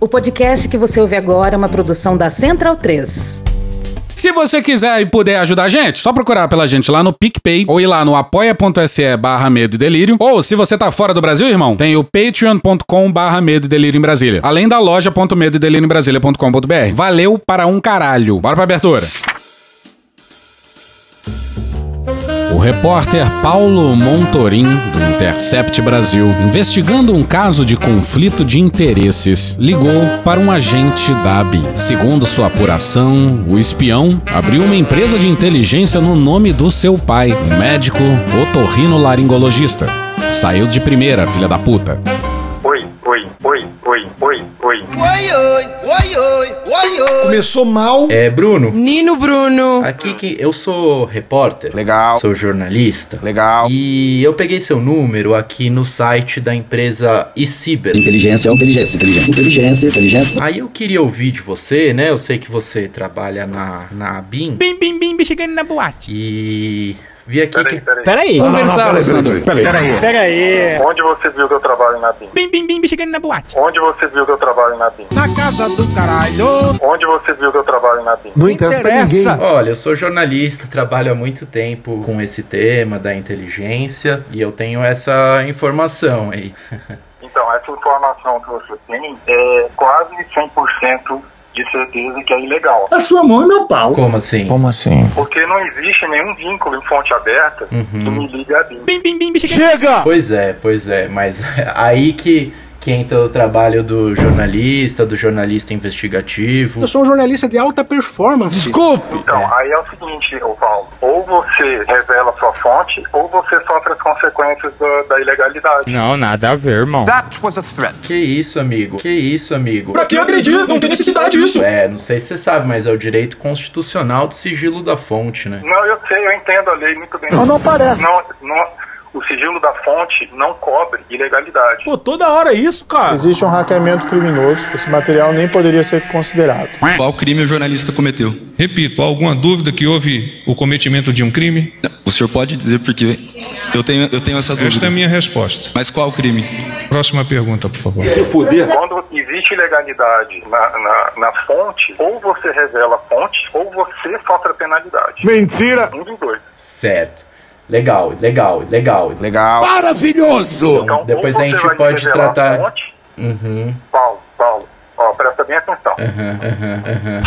O podcast que você ouve agora é uma produção da Central 3. Se você quiser e puder ajudar a gente, só procurar pela gente lá no PicPay ou ir lá no apoia.se barra medo e delírio. Ou se você tá fora do Brasil, irmão, tem o patreon.com barra medo e delírio em Brasília. Além da loja.medo e delírio em Brasília.com.br. Valeu para um caralho. Bora pra abertura. O repórter Paulo Montorim, do Intercept Brasil, investigando um caso de conflito de interesses, ligou para um agente da ABIN. Segundo sua apuração, o espião abriu uma empresa de inteligência no nome do seu pai, um médico otorrinolaringologista. Saiu de primeira, filha da puta. Oi, oi, oi, oi, oi, oi. Oi, oi, oi, oi, oi, oi. Começou mal. É, Bruno. Nino Bruno. Aqui que eu sou repórter. Legal. Sou jornalista. Legal. E eu peguei seu número aqui no site da empresa eCiber. Inteligência, inteligência, inteligência, inteligência, inteligência. Aí eu queria ouvir de você, né? Eu sei que você trabalha na, na BIM. Bim, bim, bim, chegando na boate. E vi aqui Peraí, que. peraí. Peraí. Conversar, peraí, peraí. Peraí. Peraí. Onde você viu que eu trabalho na BIM? Bim, bim, bim, chegando na boate. Onde você viu que eu trabalho na BIM? Na casa do caralho. Onde você viu que eu trabalho na BIM? Não interessa. Olha, eu sou jornalista, trabalho há muito tempo com esse tema da inteligência e eu tenho essa informação aí. Então, essa informação que você tem é quase 100% de certeza que é ilegal. A sua mão é meu pau. Como assim? Como assim? Porque não existe nenhum vínculo em fonte aberta que me ligue a BIM. Bim, bim. Chega! Pois é, pois é, mas aí que, que entra o trabalho do jornalista, do jornalista investigativo. Eu sou um jornalista de alta performance. Desculpe. Então, aí é o seguinte, ô Paulo. Ou você revela sua fonte, ou você sofre as consequências da, da ilegalidade. Não, nada a ver, irmão. That was a threat. Que isso, amigo? Que isso, amigo? Pra que agredir? Não tem necessidade disso. É, não sei se você sabe, mas é o direito constitucional do sigilo da fonte, né? Não, eu sei, eu entendo a lei muito bem. Não, não parece. Não, não, o sigilo da fonte não cobre ilegalidade. Pô, toda hora isso, cara. Existe um hackeamento criminoso. Esse material nem poderia ser considerado. Qual crime o jornalista cometeu? Repito, há alguma dúvida que houve o cometimento de um crime? O senhor pode dizer porque eu tenho, eu tenho essa Esta é dúvida. a minha resposta. Mas qual crime? Próxima pergunta, por favor. Quando existe ilegalidade na, na, na fonte, ou você revela a fonte, ou você sofre a penalidade. Mentira. Um dos dois. Certo. Legal, legal, legal. Legal. Maravilhoso. Então, Depois ou a gente pode tratar- Fonte, Uhum, Paulo, Paulo, ó, presta bem atenção. aham, aham, aham.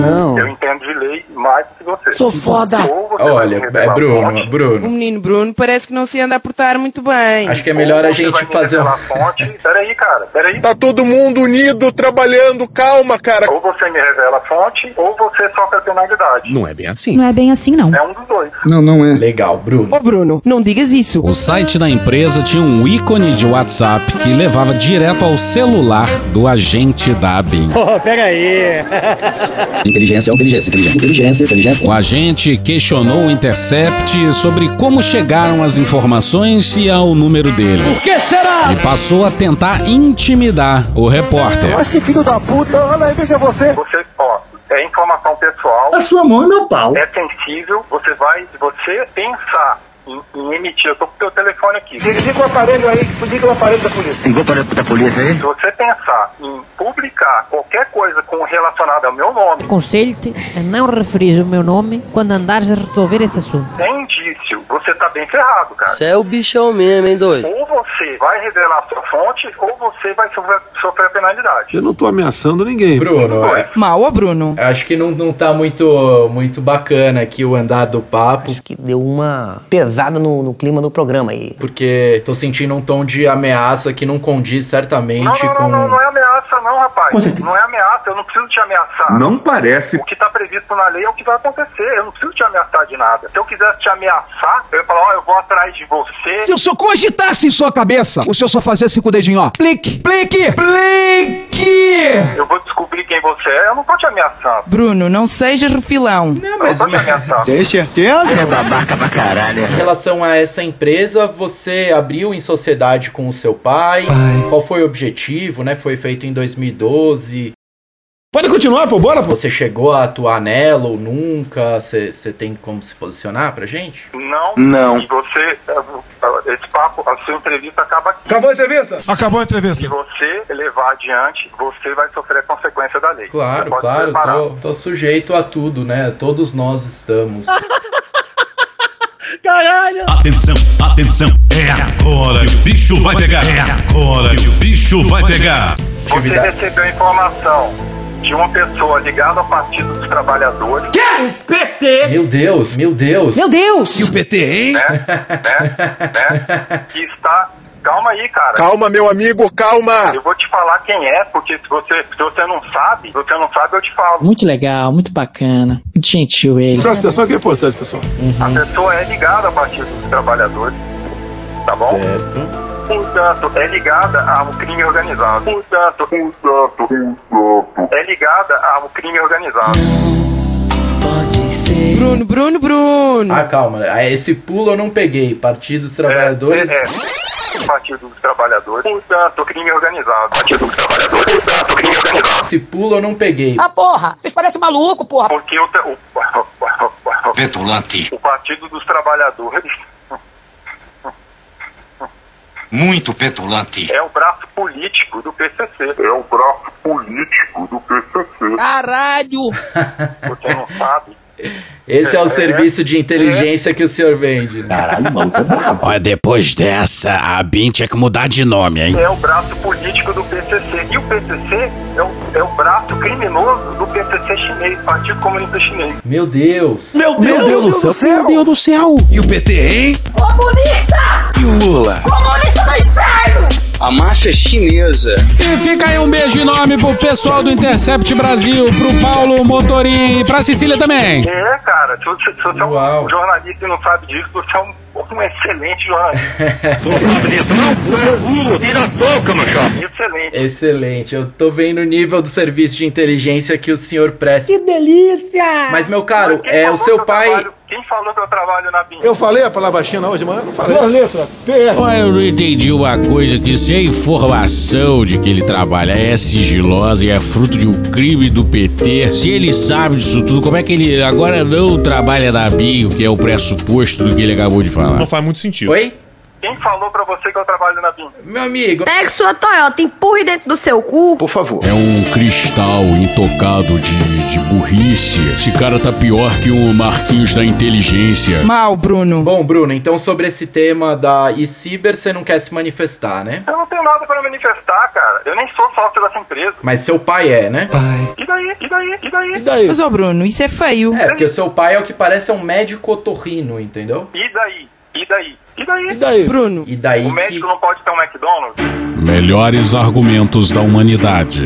Não. Eu entendo de lei mais do que você. Sou foda. Você Olha, é Bruno, fonte, O Bruno. menino Bruno parece que não se anda a portar muito bem. Acho que é melhor a gente fazer fonte. Peraí, cara, peraí. Tá todo mundo unido, trabalhando. Calma, cara. Ou você me revela a fonte, ou você sofre a penalidade. Não é bem assim. Não é bem assim, não. É um dos dois. Não, não é. Legal, Bruno. Ô Bruno, não digas isso. O site da empresa tinha um ícone de WhatsApp que levava direto ao celular do agente da ABIN. Oh, peraí. Inteligência, inteligência, inteligência, inteligência, inteligência. O agente questionou o Intercept sobre como chegaram as informações e ao número dele. Por que será? E passou a tentar intimidar o repórter. Mas que filho da puta. Olha aí, veja você. Você, ó, é informação pessoal, A sua mão é meu pau. é sensível, você vai, se você pensar em, em emitir, eu tô com o teu telefone aqui. Liga o aparelho aí. Liga o aparelho da polícia. Ligou para a polícia aí? Se você pensar em publicar qualquer coisa com relacionada ao meu nome, Aconselho-te a não referir o meu nome quando andares a resolver esse assunto. sem indício, você tá bem ferrado, cara. Você é o bichão mesmo, hein, doido? Ou você vai revelar sua fonte, ou você vai sofrer, sofrer a penalidade. Eu não tô ameaçando ninguém. Bruno, é, Mal, Bruno. acho que não, não tá muito, muito bacana aqui o andar do papo, Acho que deu uma pesada no, no clima do programa aí. porque tô sentindo um tom de ameaça que não condiz Não, certamente não, com. não, não, não é ameaça não, rapaz. Não é ameaça, eu não preciso te ameaçar. Não parece. O que tá previsto na lei é o que vai acontecer. Eu não preciso te ameaçar de nada. Se eu quisesse te ameaçar, eu ia falar, ó, eu vou atrás de você. Se o senhor cogitasse em sua cabeça, o senhor só fazia assim com o dedinho, ó. Plique, plique, plique. Eu vou descobrir quem você é, eu não tô te ameaçando. Bruno, não seja refilão. Não, Eu mas não tô te ameaçando. Tem certeza? em relação a essa empresa, você abriu em sociedade com o seu pai. Qual foi o objetivo, né? Foi feito em 2012. Pode continuar, pô, bora, pô. Você chegou a atuar nela ou nunca? Você tem como se posicionar pra gente? Não. Não. E você, eh, esse papo, a sua entrevista acaba aqui. Acabou a entrevista? Acabou a entrevista. Se você levar adiante, você vai sofrer a consequência da lei. Claro, claro, tô, tô sujeito a tudo, né? Todos nós estamos. Caralho! Atenção, atenção, é agora que o bicho vai pegar. É agora que o bicho vai pegar. Você recebeu informação de uma pessoa ligada ao Partido dos Trabalhadores. O PT! Meu Deus, meu Deus. Meu Deus! E o PT, hein? né? Que está. Calma aí, cara. Calma, meu amigo, calma. Eu vou te falar quem é, porque se você, se você não sabe, se você não sabe, eu te falo. Muito legal, muito bacana. Muito gentil ele. Presta atenção que é importante, pessoal. A pessoa é ligada ao Partido dos Trabalhadores. Tá bom? Certo. Portanto, é ligada ao crime organizado. Portanto, portanto, portanto, é ligada ao crime organizado. Bruno, Bruno, Bruno. Ah, calma. Ah, Esse pulo eu não peguei. Partido dos Trabalhadores. É, é. Partido dos Trabalhadores. Portanto, crime organizado. Partido dos Trabalhadores. Portanto, crime organizado. Esse pulo eu não peguei. Ah, porra! Vocês parecem maluco, porra! Porque o, te- o, Petulante, o Partido dos Trabalhadores muito petulante. é o braço político do PCC. É o braço político do PCC. Caralho! Você não sabe? Esse é o É, serviço de inteligência que o senhor vende. né? Caralho, mano, Olha, depois dessa, a BIM tinha que mudar de nome, hein? É o braço político do PCC. E o PCC é o, é braço criminoso do PCC chinês, Partido Comunista Chinês. Meu Deus. Meu Deus, do céu. Meu Deus do céu! E o PT, hein? Comunista! E o Lula? Comunista do inferno! A máfia chinesa. E fica aí um beijo enorme pro pessoal do Intercept Brasil, pro Paulo Motorim e pra Cecília também. É, cara, se você é um jornalista e não sabe disso, você é um, um excelente jornalista. Excelente. Excelente. Eu tô vendo o nível do serviço de inteligência que o senhor presta. Que delícia! Mas, meu caro, é falou o seu pai. trabalho- quem falou que eu trabalho na BIM? Eu falei a palavra China hoje, mas eu não falei. Duas letras. PS. Olha, eu não entendi uma coisa, que se a informação de que ele trabalha é sigilosa e é fruto de um crime do PT, se ele sabe disso tudo, como é que ele agora não trabalha na BIM, o que é o pressuposto do que ele acabou de falar? Não faz muito sentido. Oi? Quem falou pra você que eu trabalho na BIM? Meu amigo. Pegue sua Toyota, empurre dentro do seu cu. Por favor. É um cristal intocado de, de burrice. Esse cara tá pior que o Marquinhos da inteligência. Mal, Bruno. Bom, Bruno, então sobre esse tema da e-ciber, você não quer se manifestar, né? Eu não tenho nada pra manifestar, cara. Eu nem sou sócio dessa empresa. Mas seu pai é, né? E daí? E daí? E daí? E daí? Mas, ô Bruno, isso é feio. É, porque o seu pai é o que parece um médico otorrino, entendeu? E daí? E daí? E daí? E daí? Bruno. E daí O que... médico não pode ter um McDonald's? Melhores argumentos da humanidade.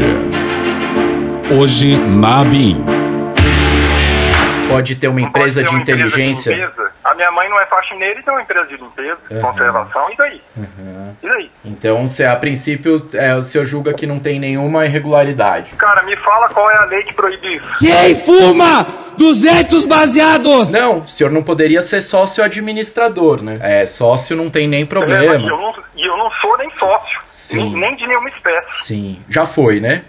Hoje na BIM. Pode ter uma Não empresa ter de uma empresa inteligência? limpeza? A minha mãe não é faxineira e tem uma empresa de limpeza, Uhum. conservação. E daí? Uhum. E daí? Então, você, a princípio, é, o senhor julga que não tem nenhuma irregularidade. Cara, me fala qual é a lei que proíbe isso. Quem fuma 200 baseados? Não, o senhor não poderia ser sócio administrador, né? É, sócio não tem nem É, problema. eu não, e eu não sou nem sócio, Sim. nem, nem de nenhuma espécie. Sim, já foi, né?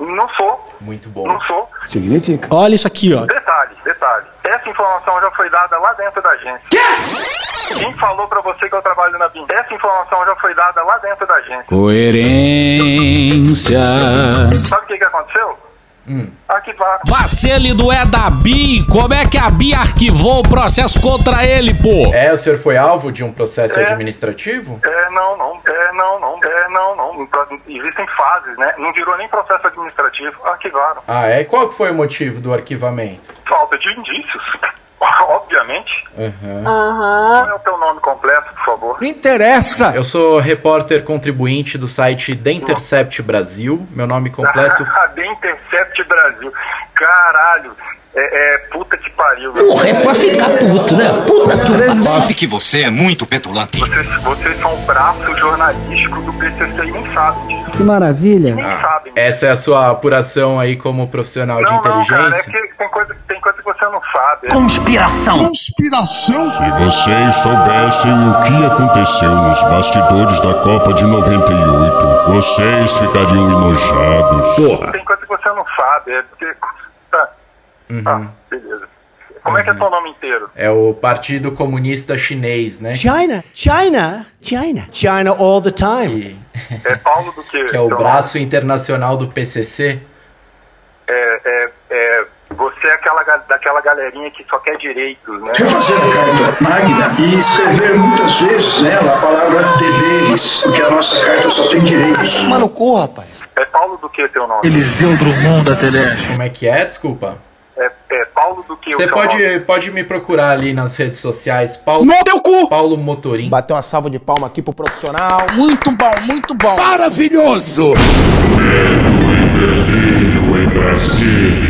Não sou, Muito bom. não sou. Significa. Olha isso aqui, ó. Detalhe, detalhe. Essa informação já foi dada lá dentro da agência. Quem falou pra você que eu trabalho na BIM? Essa informação já foi dada lá dentro da agência. Coerência. Sabe o que, que aconteceu? Hum. Arquivaram. Vacelido é da BIM. Como é que a BIM arquivou o processo contra ele, pô? É, o senhor foi alvo de um processo É. administrativo? É, não, não. É, não, não. É, não, não. Existem fases, né? Não virou nem processo administrativo. Arquivaram. Ah, é? Qual que foi o motivo do arquivamento? Falta de indícios. Obviamente. Uhum. Qual é o teu nome completo, por favor? Não interessa. Eu sou repórter contribuinte do site The Intercept Brasil. Meu nome completo. The Intercept Brasil. Caralho. É, é puta que pariu. meu. Porra, é pra ficar puto, né? Puta que Sabe que você é muito petulante. Vocês, vocês são o braço jornalístico do PCC e nem sabem disso. Que maravilha. Nem Ah, sabem. essa é a sua apuração aí como profissional de Não, não, cara, é inteligência? que tem coisa, tem coisa que você não sabe. Conspiração. Conspiração. Se vocês soubessem o que aconteceu nos bastidores da Copa de 98, vocês ficariam enojados. Tem coisa que você não sabe. É porque. Tá, Uhum. tá, beleza. Como é que é seu nome inteiro? É o Partido Comunista Chinês, né? China, China, China, China all the time. É Paulo do quê? Que é o seu braço internacional do PCC. É, é, é, você é aquela, daquela galerinha que só quer direitos, né? Refazer a Carta Magna e escrever muitas vezes nela a palavra deveres, porque a nossa carta só tem direitos. Mano, corra, rapaz. É Paulo do que teu nome? Eliseu Drummond da Teleste. Como é que é? Desculpa. É, é Paulo do que o Você pode, nome? pode me procurar ali nas redes sociais. Paulo, No teu cu! Paulo Motorim. Bateu uma salva de palma aqui pro profissional. Muito bom, muito bom. Maravilhoso! Delírio em Brasília.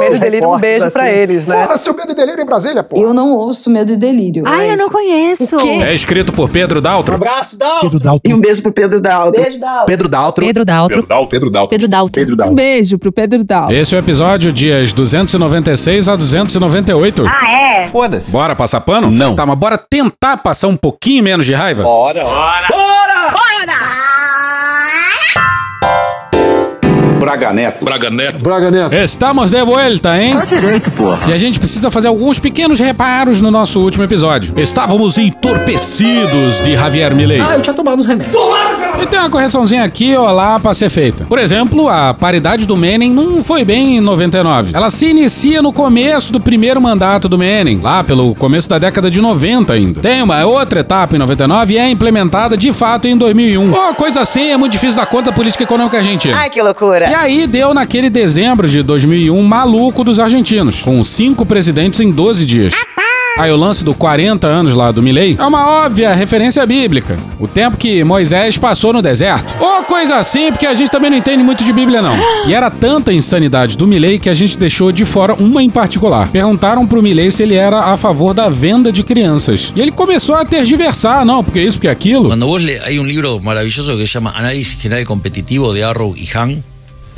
Medo e delírio, um beijo pra eles, né? Porra, seu medo e delírio em Brasília, pô. Eu não ouço medo e delírio. Ai, eu não conheço. É escrito por Pedro Daltro. Abraço, Dal. Pedro Daltro. E um beijo pro Pedro Daltro. Beijo, Dal. Pedro Daltro. Pedro Daltro. Pedro Dalton. Pedro Daltro. Pedro Daltro. Um beijo pro Pedro Daltro. Esse é o episódio dias 296 a 298. Ah, é? Foda-se. Bora passar pano? Não. Tá, mas bora tentar passar um pouquinho menos de raiva? Bora. Braga Neto. Braga Neto. Braga Neto. Estamos de volta, hein? direito, pô. E a gente precisa fazer alguns pequenos reparos no nosso último episódio. Estávamos entorpecidos de Javier Milei. Ah, eu tinha tomado os remédios. E tem uma correçãozinha aqui ou lá pra ser feita. Por exemplo, a paridade do Menem não foi bem em 99. Ela se inicia no começo do primeiro mandato do Menem, lá pelo começo da década de 90 ainda. Tem uma outra etapa em 99 e é implementada de fato em 2001. Ou coisa assim, é muito difícil da conta política econômica argentina. Ai, que loucura. E aí deu naquele dezembro de 2001 maluco dos argentinos, com cinco presidentes em 12 dias. Aí o lance do 40 anos lá do Milei é uma óbvia referência bíblica. O tempo que Moisés passou no deserto. Ou coisa assim, porque a gente também não entende muito de Bíblia não. E era tanta insanidade do Milei que a gente deixou de fora uma em particular. Perguntaram pro Milei se ele era a favor da venda de crianças. E ele começou a tergiversar, não, porque isso, porque aquilo. Cuando vos le, hay un libro maravilloso que se llama Análisis General Competitivo de Arrow y Han.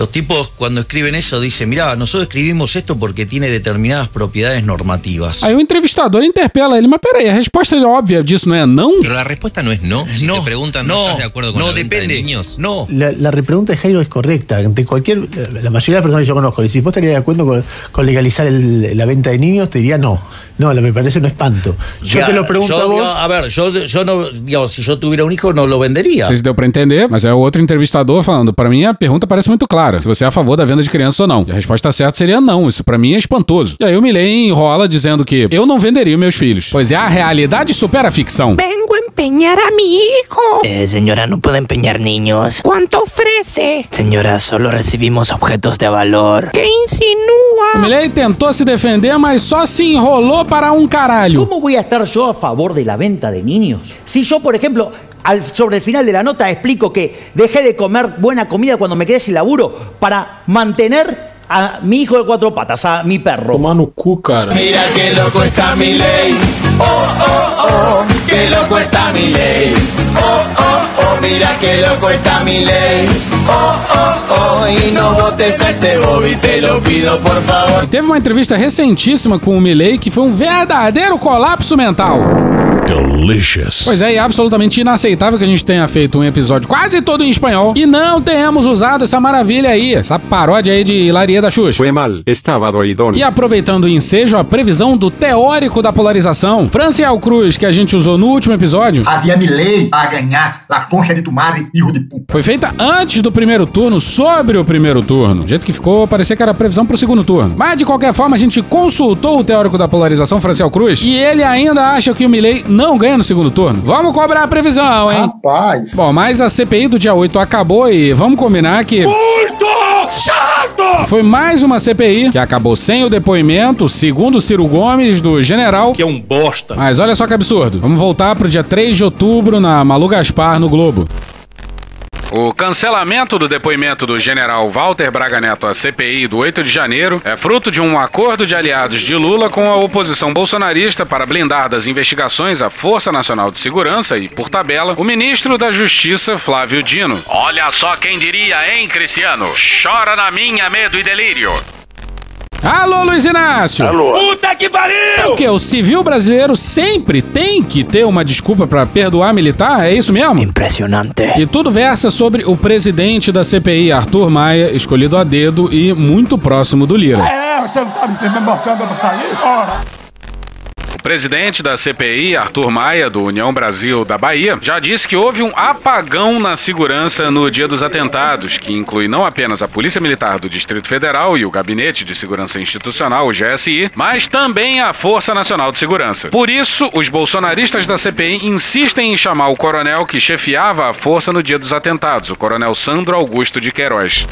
Los tipos cuando escriben eso dicen, mira, nosotros escribimos esto porque tiene determinadas propiedades normativas. Aí o entrevistador interpela ele, mas peraí, a resposta óbvia disso não é não? Pero la respuesta no es no. Si te preguntan, no, estás de acuerdo con no, la venta de niños? No. La, la repregunta de Jairo es correcta. Ante cualquier, la, mayoría de las personas que yo conozco, si vos estarías de acuerdo con, con legalizar el- la venta de niños, te diría no. No, me parece un espanto. Yo Ya, te lo pregunto yo, a vos. a ver, yo, yo no, digamos, si yo tuviera un hijo no lo vendería. Não sei se deu pra entender, mas é o outro entrevistador falando. Pra mim, a pergunta parece muito clara. Se você é a favor da venda de crianças ou não. E a resposta certa seria não. Isso pra mim é espantoso. E aí o Milley enrola dizendo que eu não venderia meus filhos. Pois é, a realidade supera a ficção. Vengo a empeñar a mi hijo. Eh, señora, no puede empeñar niños. ¿Cuánto ofrece? Señora, solo recibimos objetos de valor. ¿Qué insinúa? O Milley tentou se defender, mas só se enrolou para um caralho. ¿Cómo voy a estar yo a favor de la venta de niños? Si yo, por ejemplo, al- sobre el final de la nota explico que dejé de comer buena comida cuando me quedé sin laburo para mantener a mi hijo de cuatro patas, a mi perro. Mano cu, cara. Mira que loco está mi ley. Oh, oh, oh. Que loco está mi ley. Oh, oh, oh. Mira que loco está mi ley. Oh, oh, oh. Y no votes a este Bobby, te lo pido por favor. Teve uma entrevista recentíssima com o Milley que foi um verdadeiro colapso mental. Delicious. Pois é, e é absolutamente inaceitável que a gente tenha feito um episódio quase todo em espanhol e não tenhamos usado essa maravilha aí, essa paródia aí de Hilaria da Xuxa. Fue mal, estaba doidón. E aproveitando o ensejo, a previsão do teórico da polarização, Franciel Cruz, que a gente usou no último episódio, Havia Milei a ganhar la concha de tu madre, hijo de puta. foi feita antes do primeiro turno, sobre o primeiro turno. Do jeito que ficou, parecia que era a previsão pro segundo turno. Mas de qualquer forma, a gente consultou o teórico da polarização, Franciel Cruz, e ele ainda acha que o Milley não ganha no segundo turno. Vamos cobrar a previsão, hein? Rapaz. Bom, mas a CPI do dia 8 acabou e vamos combinar que. Muito chato! Foi mais uma CPI que acabou sem o depoimento, segundo Ciro Gomes, do general. Que é um bosta. Mas olha só que absurdo. Vamos voltar pro dia 3 de outubro na Malu Gaspar no Globo. O cancelamento do depoimento do general Walter Braga Neto à CPI do 8 de janeiro é fruto de um acordo de aliados de Lula com a oposição bolsonarista para blindar das investigações a Força Nacional de Segurança e, por tabela, o ministro da Justiça, Flávio Dino. Olha só quem diria, hein, Cristiano? Chora na minha medo e delírio. Alô, Luiz Inácio! Alô! Puta que pariu! É o que? O civil brasileiro sempre tem que ter uma desculpa para perdoar militar? É isso mesmo? Impressionante. E tudo versa sobre o presidente da CPI, Arthur Maia, escolhido a dedo e muito próximo do Lira. É, você não tá me mostrando pra sair? Porra! Presidente da CPI, Arthur Maia, do União Brasil da Bahia, já disse que houve um apagão na segurança no dia dos atentados, que inclui não apenas a Polícia Militar do Distrito Federal e o Gabinete de Segurança Institucional, o GSI, mas também a Força Nacional de Segurança. Por isso, os bolsonaristas da CPI insistem em chamar o coronel que chefiava a força no dia dos atentados, o coronel Sandro Augusto de Queiroz.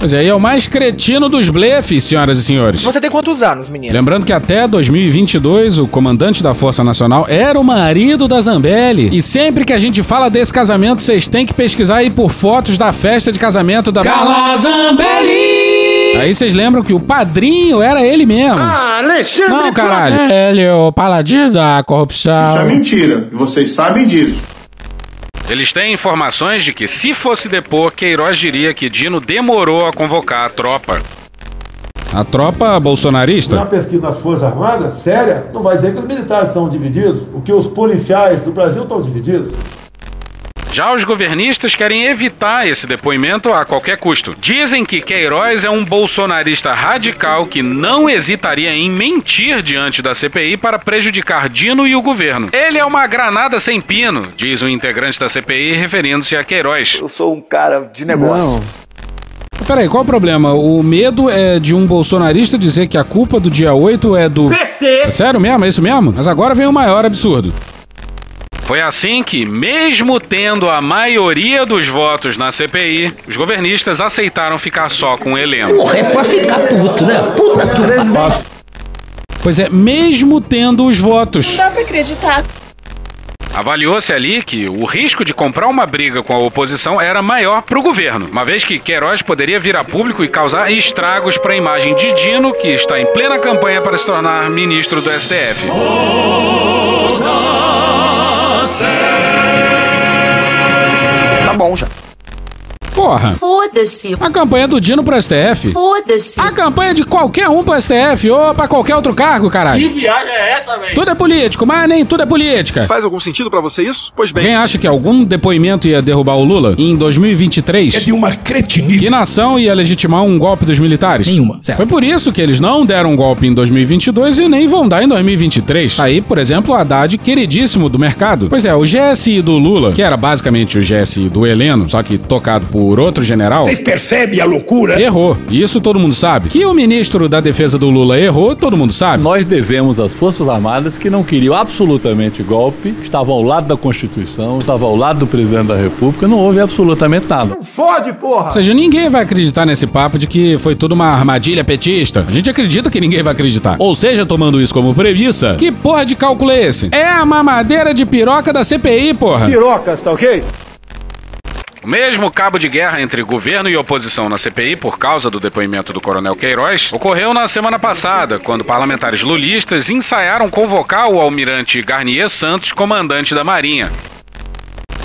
Pois é, e é o mais cretino dos blefes, senhoras e senhores. Você tem quantos anos, menino? Lembrando que até 2022 o comandante da Força Nacional era o marido da Zambelli. E sempre que a gente fala desse casamento, vocês têm que pesquisar aí por fotos da festa de casamento da Carla Zambelli! Aí vocês lembram que o padrinho era ele mesmo. Ah, Alexandre! Não, caralho. Ele é o paladino da corrupção. Isso é mentira. E vocês sabem disso. Eles têm informações de que, se fosse depor, Queiroz diria que Dino demorou a convocar a tropa. A tropa bolsonarista? Uma pesquisa nas Forças Armadas, séria, não vai dizer que os militares estão divididos, o que os policiais do Brasil estão divididos. Já os governistas querem evitar esse depoimento a qualquer custo. Dizem que Queiroz é um bolsonarista radical que não hesitaria em mentir diante da CPI para prejudicar Dino e o governo. Ele é uma granada sem pino, diz um integrante da CPI referindo-se a Queiroz. Eu sou um cara de negócio. Não. Peraí, qual o problema? O medo é de um bolsonarista dizer que a culpa do dia 8 é do. PT! É sério mesmo? É isso mesmo? Mas agora vem o maior absurdo. Foi assim que, mesmo tendo a maioria dos votos na CPI, os governistas aceitaram ficar só com o elenco. Porra, é pra ficar puto, né? Puta que presidente. Pois é, mesmo tendo os votos. Não dá pra acreditar. Avaliou-se ali que o risco de comprar uma briga com a oposição era maior para o governo, uma vez que Queiroz poderia vir a público e causar estragos para a imagem de Dino, que está em plena campanha para se tornar ministro do STF. Tá bom já. Porra. Foda-se. A campanha do Dino pro STF. Foda-se. A campanha de qualquer um pro STF ou pra qualquer outro cargo, caralho. Que viagem é essa, velho? Tudo é político, mas nem tudo é política. Faz algum sentido para você isso? Pois bem. Quem acha que algum depoimento ia derrubar o Lula em 2023? É de uma cretinice. Que nação ia legitimar um golpe dos militares? Nenhuma, certo. Foi por isso que eles não deram um golpe em 2022 e nem vão dar em 2023. Aí, por exemplo, o Haddad, queridíssimo do mercado. Pois é, o GSI do Lula, que era basicamente o GSI do Heleno, só que tocado por outro general, Vocês percebem a loucura? errou. Isso todo mundo sabe. Que o ministro da defesa do Lula errou, todo mundo sabe. Nós devemos às Forças Armadas que não queriam absolutamente golpe, estavam ao lado da Constituição, estavam ao lado do presidente da República, não houve absolutamente nada. Fode, porra! Ou seja, ninguém vai acreditar nesse papo de que foi tudo uma armadilha petista. A gente acredita que ninguém vai acreditar. Ou seja, tomando isso como premissa, que porra de cálculo é esse? É a mamadeira de piroca da CPI, porra. Pirocas, tá ok? O mesmo cabo de guerra entre governo e oposição na CPI por causa do depoimento do coronel Queiroz ocorreu na semana passada, quando parlamentares lulistas ensaiaram convocar o almirante Garnier Santos, comandante da Marinha.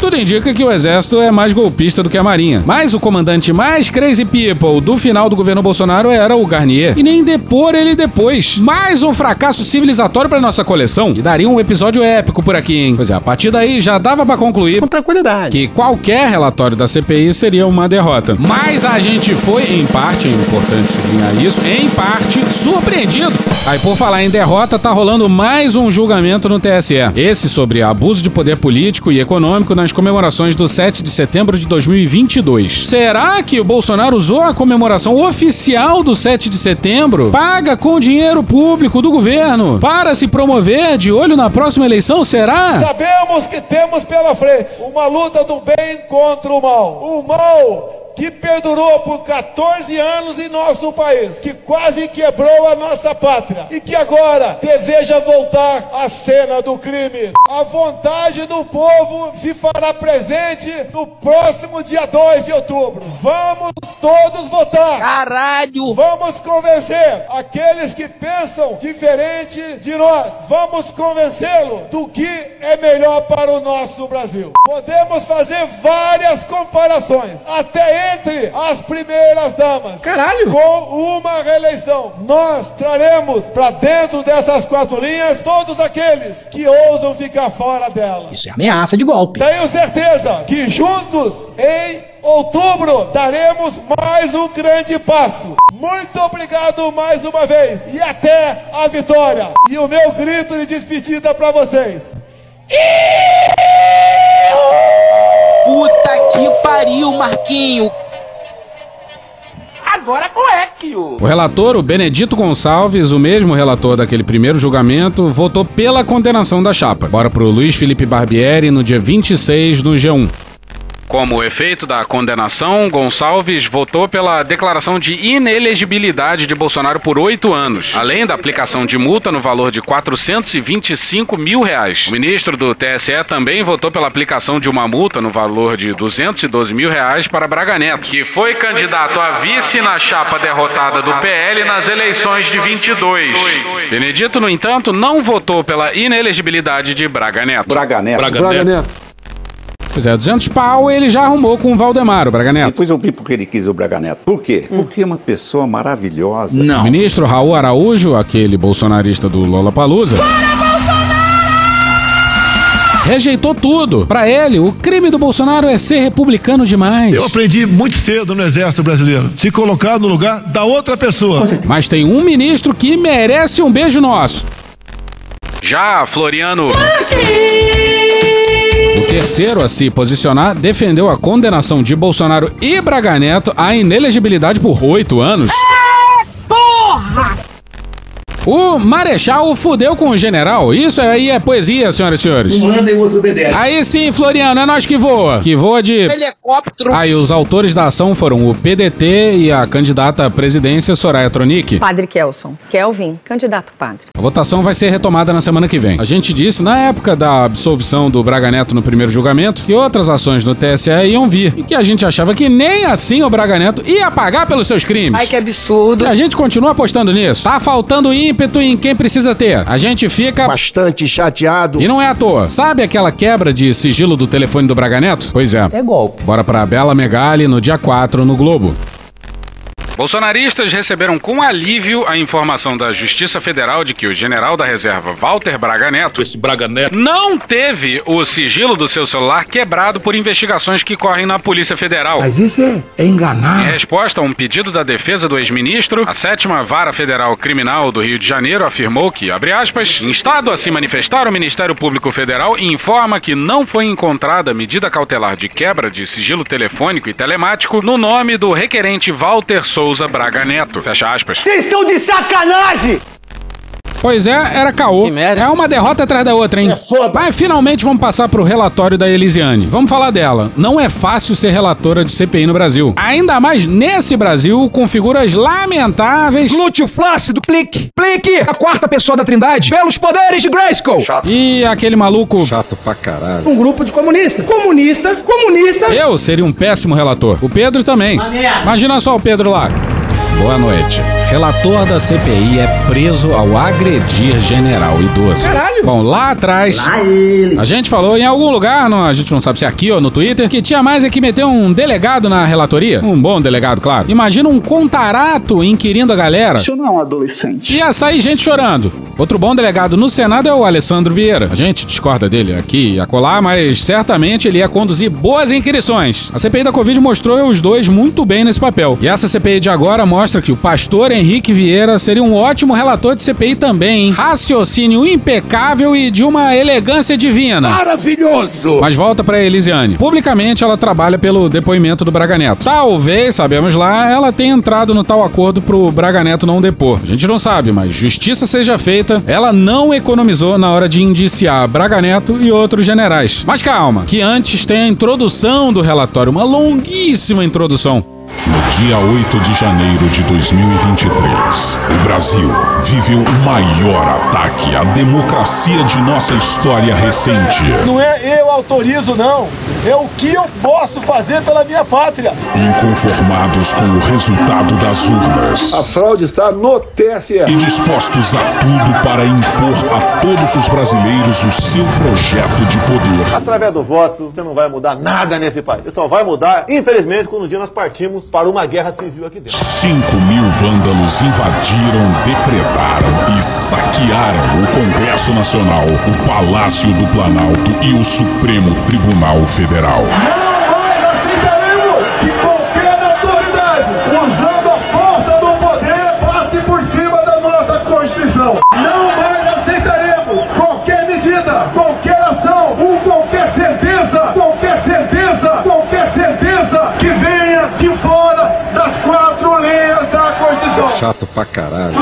Tudo indica que o exército é mais golpista do que a marinha. Mas o comandante mais crazy people do final do governo Bolsonaro era o Garnier. E nem depor ele depois. Mais um fracasso civilizatório para nossa coleção. E daria um episódio épico por aqui, hein? Pois é, a partir daí já dava para concluir Com tranquilidade. que qualquer relatório da CPI seria uma derrota. Mas a gente foi, em parte, é importante sublinhar isso, em parte, surpreendido. Aí, por falar em derrota, tá rolando mais um julgamento no TSE. Esse sobre abuso de poder político e econômico nas comemorações do 7 de setembro de 2022. Será que o Bolsonaro usou a comemoração oficial do 7 de setembro, paga com dinheiro público do governo, para se promover de olho na próxima eleição? Será? Sabemos que temos pela frente uma luta do bem contra o mal. O mal que perdurou por 14 anos em nosso país, que quase quebrou a nossa pátria e que agora deseja voltar à cena do crime. A vontade do povo se fará presente no próximo dia 2 de outubro. Vamos todos votar. Caralho! Vamos convencer aqueles que pensam diferente de nós. Vamos convencê-lo do que é melhor para o nosso Brasil. Podemos fazer várias comparações, até entre as primeiras damas. Caralho! Com uma reeleição. Nós traremos para dentro dessas quatro linhas todos aqueles que ousam ficar fora dela. Isso é ameaça de golpe. Tenho certeza que juntos, em outubro, daremos mais um grande passo. Muito obrigado mais uma vez e até a vitória. E o meu grito de despedida para vocês. Puta que pariu, Marquinho. Agora coequio. O relator, o Benedito Gonçalves, o mesmo relator daquele primeiro julgamento, votou pela condenação da chapa. Bora pro Luiz Felipe Barbieri no dia 26 no G1. Como efeito da condenação, Gonçalves votou pela declaração de inelegibilidade de Bolsonaro por oito anos, além da aplicação de multa no valor de 425 mil reais. O ministro do TSE também votou pela aplicação de uma multa no valor de 212 mil reais para Braga Neto, que foi candidato a vice na chapa derrotada do PL nas eleições de 22. Benedito, no entanto, não votou pela inelegibilidade de Braga Neto. Braga Neto. Braga Braga Neto. Pois é, 200 pau ele já arrumou com o Valdemar, o Braga Neto. Depois eu vi porque ele quis o Braga Neto. Por quê? Porque é uma pessoa maravilhosa. O ministro Raul Araújo, aquele bolsonarista do Lola Palusa. Rejeitou tudo. Para ele, o crime do Bolsonaro é ser republicano demais. Eu aprendi muito cedo no Exército Brasileiro. Se colocar no lugar da outra pessoa. Mas tem um ministro que merece um beijo nosso. Já Floriano. O terceiro a se posicionar defendeu a condenação de Bolsonaro e Braga Neto à inelegibilidade por oito anos. O Marechal fudeu com o general. Isso aí é poesia, senhoras e senhores. Manda e o outro obedece. Aí sim, Floriano, é nós que voa. Que voa de. Helicóptero. Aí os autores da ação foram o PDT e a candidata à presidência Soraya Tronic. Padre Kelson. Kelvin, candidato padre. A votação vai ser retomada na semana que vem. A gente disse na época da absolvição do Braga Neto no primeiro julgamento que outras ações no TSE iam vir e que a gente achava que nem assim o Braga Neto ia pagar pelos seus crimes. Ai, que absurdo. E a gente continua apostando nisso. Tá faltando ímpeto em quem precisa ter. A gente fica bastante chateado. E não é à toa. Sabe aquela quebra de sigilo do telefone do Braga Neto? Pois é. É golpe. Bora pra Bela Megali no dia 4 no Globo. Bolsonaristas receberam com alívio a informação da Justiça Federal de que o general da reserva Walter Braga Neto, esse Braga Neto, não teve o sigilo do seu celular quebrado por investigações que correm na Polícia Federal. Mas isso é, é enganar. Em resposta a um pedido da defesa do ex-ministro, a sétima Vara Federal Criminal do Rio de Janeiro afirmou que, abre aspas, instado a se manifestar, o Ministério Público Federal informa que não foi encontrada medida cautelar de quebra de sigilo telefônico e telemático no nome do requerente Walter Souza. Souza Braga Neto. Fecha aspas. Vocês são de sacanagem! Pois é, era caô. É uma derrota atrás da outra, hein? É foda. Mas finalmente vamos passar pro relatório da Elisiane. Vamos falar dela. Não é fácil ser relatora de CPI no Brasil. Ainda mais nesse Brasil com figuras lamentáveis. Glúteo flácido, clique, clique, a quarta pessoa da trindade, pelos poderes de Grayskull. E aquele maluco. Chato pra caralho. Um grupo de comunistas. Comunista, comunista. Eu seria um péssimo relator. O Pedro também. Imagina só o Pedro lá. Boa noite. Relator da CPI é preso ao agredir general idoso. Caralho! Bom, lá atrás, Lá ele. a gente falou em algum lugar, não, a gente não sabe se é aqui ou no Twitter, que tinha mais é que meter um delegado na relatoria. Um bom delegado, claro. Imagina um contarato inquirindo a galera. Isso não é um adolescente. Ia sair gente chorando. Outro bom delegado no Senado é o Alessandro Vieira. A gente discorda dele aqui e acolá, mas certamente ele ia conduzir boas inquirições. A CPI da Covid mostrou os dois muito bem nesse papel. E essa CPI de agora mostra que o pastor Henrique Vieira seria um ótimo relator de CPI também, hein? Raciocínio impecável e de uma elegância divina. Maravilhoso! Mas volta pra Elisiane. Publicamente ela trabalha pelo depoimento do Braga Neto. Talvez, sabemos lá, ela tenha entrado no tal acordo pro Braga Neto não depor. A gente não sabe, mas justiça seja feita ela não economizou na hora de indiciar Braga Neto e outros generais. Mas calma, que antes tem a introdução do relatório, uma longuíssima introdução. No dia 8 de janeiro de 2023, o Brasil viveu o maior ataque à democracia de nossa história recente. Não é eu autorizo, não. É o que eu posso fazer pela minha pátria. Inconformados com o resultado das urnas. A fraude está no TSE. E dispostos a tudo para impor a todos os brasileiros o seu projeto de poder. Através do voto, você não vai mudar nada nesse país. Você só vai mudar, infelizmente, quando um dia nós partimos para uma guerra civil aqui dentro. 5 mil vândalos invadiram, depredaram e saquearam o Congresso Nacional, o Palácio do Planalto e o Supremo Tribunal Federal. Chato pra caralho.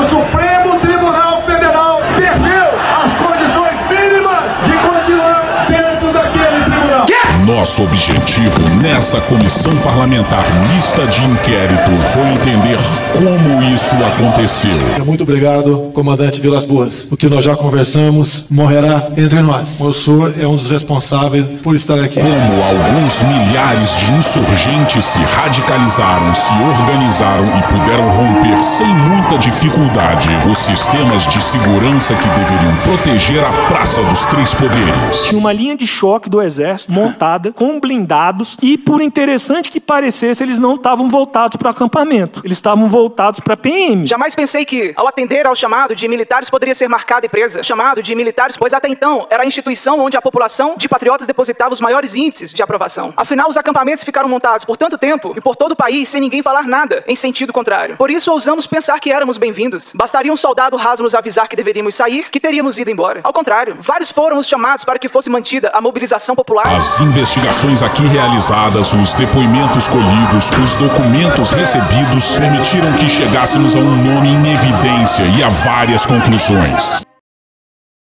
Nosso objetivo nessa comissão parlamentar mista de inquérito foi entender como isso aconteceu. Muito obrigado, comandante Vilas Boas. O que nós já conversamos morrerá entre nós. O senhor é um dos responsáveis por estar aqui. Como alguns milhares de insurgentes se radicalizaram, se organizaram e puderam romper sem muita dificuldade os sistemas de segurança que deveriam proteger a Praça dos Três Poderes. Tinha uma linha de choque do exército montada com blindados e, por interessante que parecesse, eles não estavam voltados para o acampamento. Eles estavam voltados para PM. Jamais pensei que, ao atender ao chamado de militares, poderia ser marcada e presa. Chamado de militares, pois até então era a instituição onde a população de patriotas depositava os maiores índices de aprovação. Afinal, os acampamentos ficaram montados por tanto tempo e por todo o país sem ninguém falar nada em sentido contrário. Por isso ousamos pensar que éramos bem-vindos. Bastaria um soldado raso nos avisar que deveríamos sair, que teríamos ido embora. Ao contrário, vários foram os chamados para que fosse mantida a mobilização popular. As investigações aqui realizadas, os depoimentos colhidos, os documentos recebidos permitiram que chegássemos a um nome em evidência e a várias conclusões.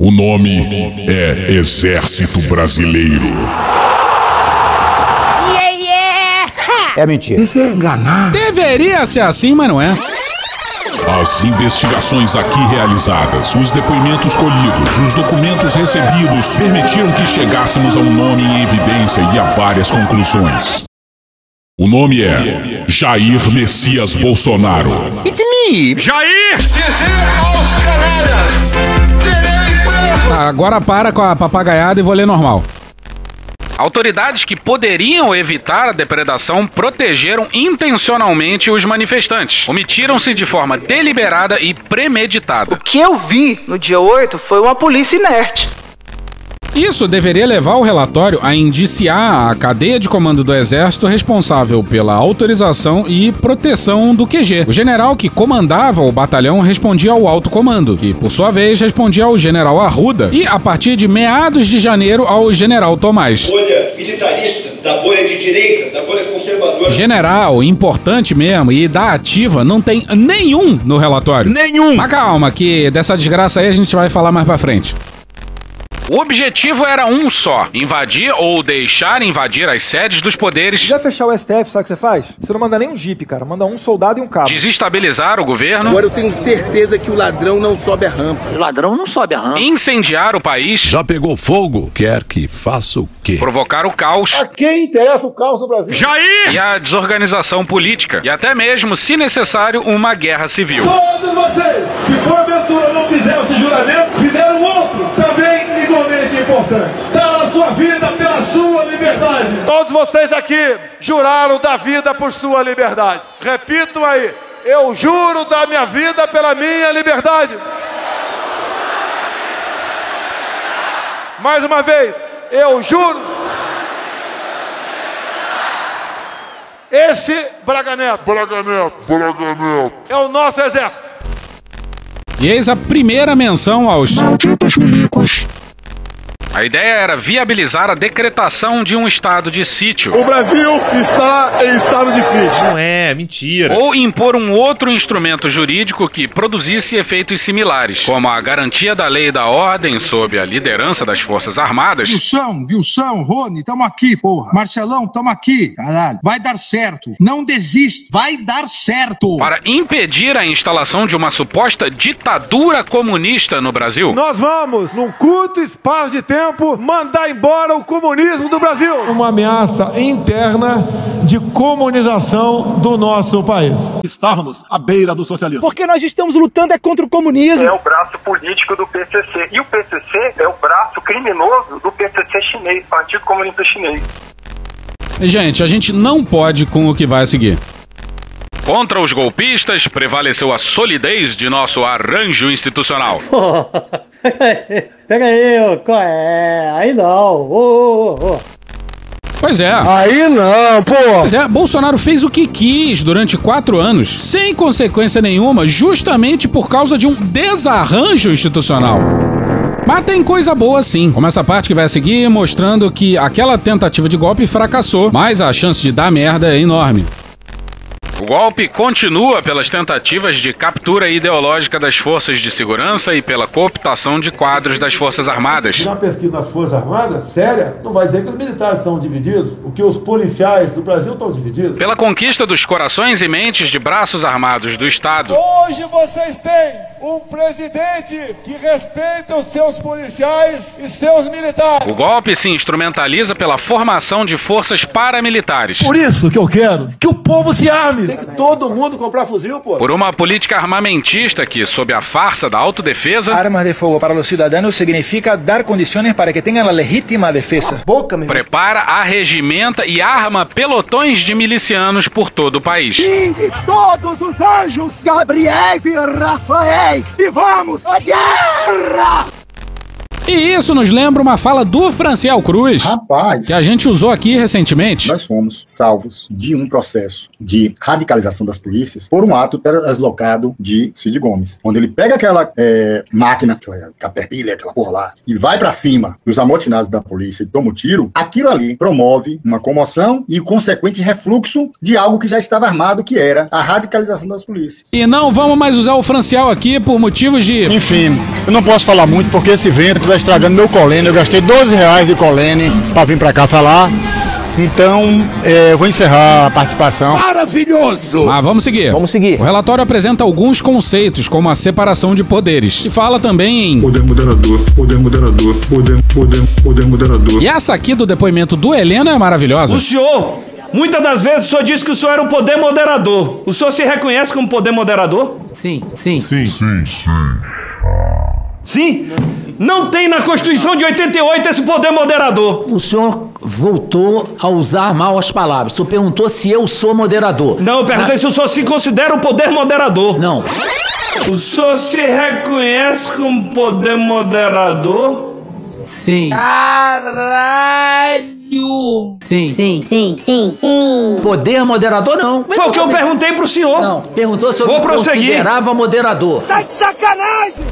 O nome é Exército Brasileiro. É mentira. Isso é enganar. Deveria ser assim, mas não é. As investigações aqui realizadas, os depoimentos colhidos, os documentos recebidos permitiram que chegássemos a um nome em evidência e a várias conclusões. O nome é Jair Messias Bolsonaro. It's me! Jair! Dizer aos canalhas! Terei agora para com a papagaiada e vou ler normal. Autoridades que poderiam evitar a depredação protegeram intencionalmente os manifestantes. Omitiram-se de forma deliberada e premeditada. O que eu vi no dia 8 foi uma polícia inerte. Isso deveria levar o relatório a indiciar a cadeia de comando do Exército responsável pela autorização e proteção do QG. O general que comandava o batalhão respondia ao alto comando, que por sua vez respondia ao general Arruda e, a partir de meados de janeiro, ao general Tomás. Bolha militarista, da bolha de direita, da bolha conservadora. General, importante mesmo, e da ativa, não tem nenhum no relatório. Nenhum! Mas calma, que dessa desgraça aí a gente vai falar mais pra frente. O objetivo era um só: invadir ou deixar invadir as sedes dos poderes. Quiser fechar o STF, sabe o que você faz? Você não manda nem um jipe, cara. Manda um soldado e um cabo. Desestabilizar o governo. Agora eu tenho certeza que o ladrão não sobe a rampa. O ladrão não sobe a rampa. Incendiar o país. Já pegou fogo? Quer que faça o quê? Provocar o caos. A quem interessa o caos no Brasil? Jair! E a desorganização política. E até mesmo, se necessário, uma guerra civil. Todos vocês que porventura não fizeram esse juramento, fizeram outro também importante. Dar a sua vida pela sua liberdade. Todos vocês aqui juraram da vida por sua liberdade. Repito aí, eu juro da minha vida pela minha liberdade. Mais uma vez, eu juro. Esse Braga Neto, Braga Neto, Braga Neto. é o nosso exército. E eis a primeira menção aos. A ideia era viabilizar a decretação de um estado de sítio. O Brasil está em estado de sítio. Não é, mentira. Ou impor um outro instrumento jurídico que produzisse efeitos similares, como a garantia da lei e da ordem sob a liderança das Forças Armadas. Wilson, Wilson, Rony, tamo aqui, porra. Marcelão, tamo aqui. Caralho, vai dar certo. Não desiste, vai dar certo. Para impedir a instalação de uma suposta ditadura comunista no Brasil. Nós vamos, num curto espaço de tempo, mandar embora o comunismo do Brasil. Uma ameaça interna de comunização do nosso país. Estávamos à beira do socialismo. Porque nós estamos lutando é contra o comunismo. É o braço político do PCC. E o PCC é o braço criminoso do PCC chinês, Partido Comunista Chinês. Gente, a gente não pode com o que vai a seguir. Contra os golpistas, prevaleceu a solidez de nosso arranjo institucional. Pega aí, ô, qual é? Aí não. Ô, ô, ô. Pois é. Aí não, pô. Pois é, Bolsonaro fez o que quis durante quatro anos, sem consequência nenhuma, justamente por causa de um desarranjo institucional. Mas tem coisa boa sim, como essa parte que vai seguir mostrando que aquela tentativa de golpe fracassou, mas a chance de dar merda é enorme. O golpe continua pelas tentativas de captura ideológica das forças de segurança e pela cooptação de quadros das Forças Armadas. Na pesquisa das Forças Armadas, séria, não vai dizer que os militares estão divididos, o que os policiais do Brasil estão divididos. Pela conquista dos corações e mentes de braços armados do Estado. Hoje vocês têm um presidente que respeita os seus policiais e seus militares. O golpe se instrumentaliza pela formação de forças paramilitares. Por isso que eu quero que o povo se arme. Tem que todo mundo comprar fuzil, pô. Por uma política armamentista que, sob a farsa da autodefesa, Armas de fuego para los ciudadanos significa dar condiciones para que tengan la legítima defensa. Boca, meu prepara, arregimenta e arma pelotões de milicianos por todo o país. de todos os anjos, Gabriéis e Rafaéis, e vamos à guerra! E isso nos lembra uma fala do Franciel Cruz, Rapaz. que a gente usou aqui recentemente. Nós fomos salvos de um processo de radicalização das polícias por um ato deslocado de Cid Gomes, onde ele pega aquela é, máquina, aquela caterpillar, aquela porra lá, e vai pra cima dos amotinados da polícia e toma um tiro, aquilo ali promove uma comoção e o consequente refluxo de algo que já estava armado, que era a radicalização das polícias. E não vamos mais usar o Franciel aqui por motivos de. Enfim, eu não posso falar muito porque esse vento está estragando meu colene. Eu gastei 12 reais de colene para vir para cá falar. Então, é, eu vou encerrar a participação. Maravilhoso! Mas vamos seguir. Vamos seguir. O relatório apresenta alguns conceitos, como a separação de poderes. E fala também em. Poder moderador, poder moderador, poder, poder, poder moderador. E essa aqui do depoimento do Heleno é maravilhosa. O senhor, muitas das vezes o senhor disse que o senhor era um poder moderador. O senhor se reconhece como poder moderador? Sim, sim. Sim. Sim? Não tem na Constituição de 88 esse poder moderador. O senhor voltou a usar mal as palavras. O senhor perguntou se eu sou moderador. Não, eu perguntei se o senhor se considera o poder moderador. Não. O senhor se reconhece como poder moderador? Sim. Caralho! Sim. Sim, sim, sim, sim. Poder moderador, não. Foi o que eu perguntei pro senhor. Não, perguntou se eu Vou me prosseguir. considerava moderador. Tá de sacanagem!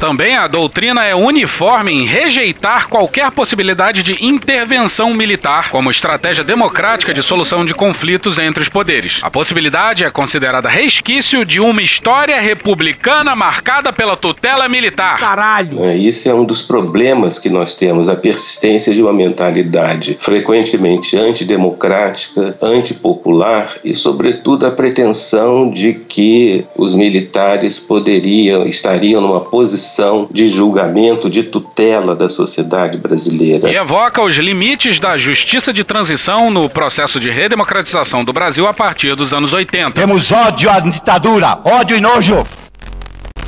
Também a doutrina é uniforme em rejeitar qualquer possibilidade de intervenção militar como estratégia democrática de solução de conflitos entre os poderes. A possibilidade é considerada resquício de uma história republicana marcada pela tutela militar. Caralho! É, Isso é um dos problemas que nós temos, a persistência de uma mentalidade frequentemente antidemocrática, antipopular e, sobretudo, a pretensão de que os militares poderiam, estariam numa posição de julgamento, de tutela da sociedade brasileira. E evoca os limites da justiça de transição no processo de redemocratização do Brasil a partir dos anos 80. Temos ódio à ditadura, ódio e nojo.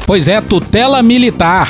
Pois é, tutela militar.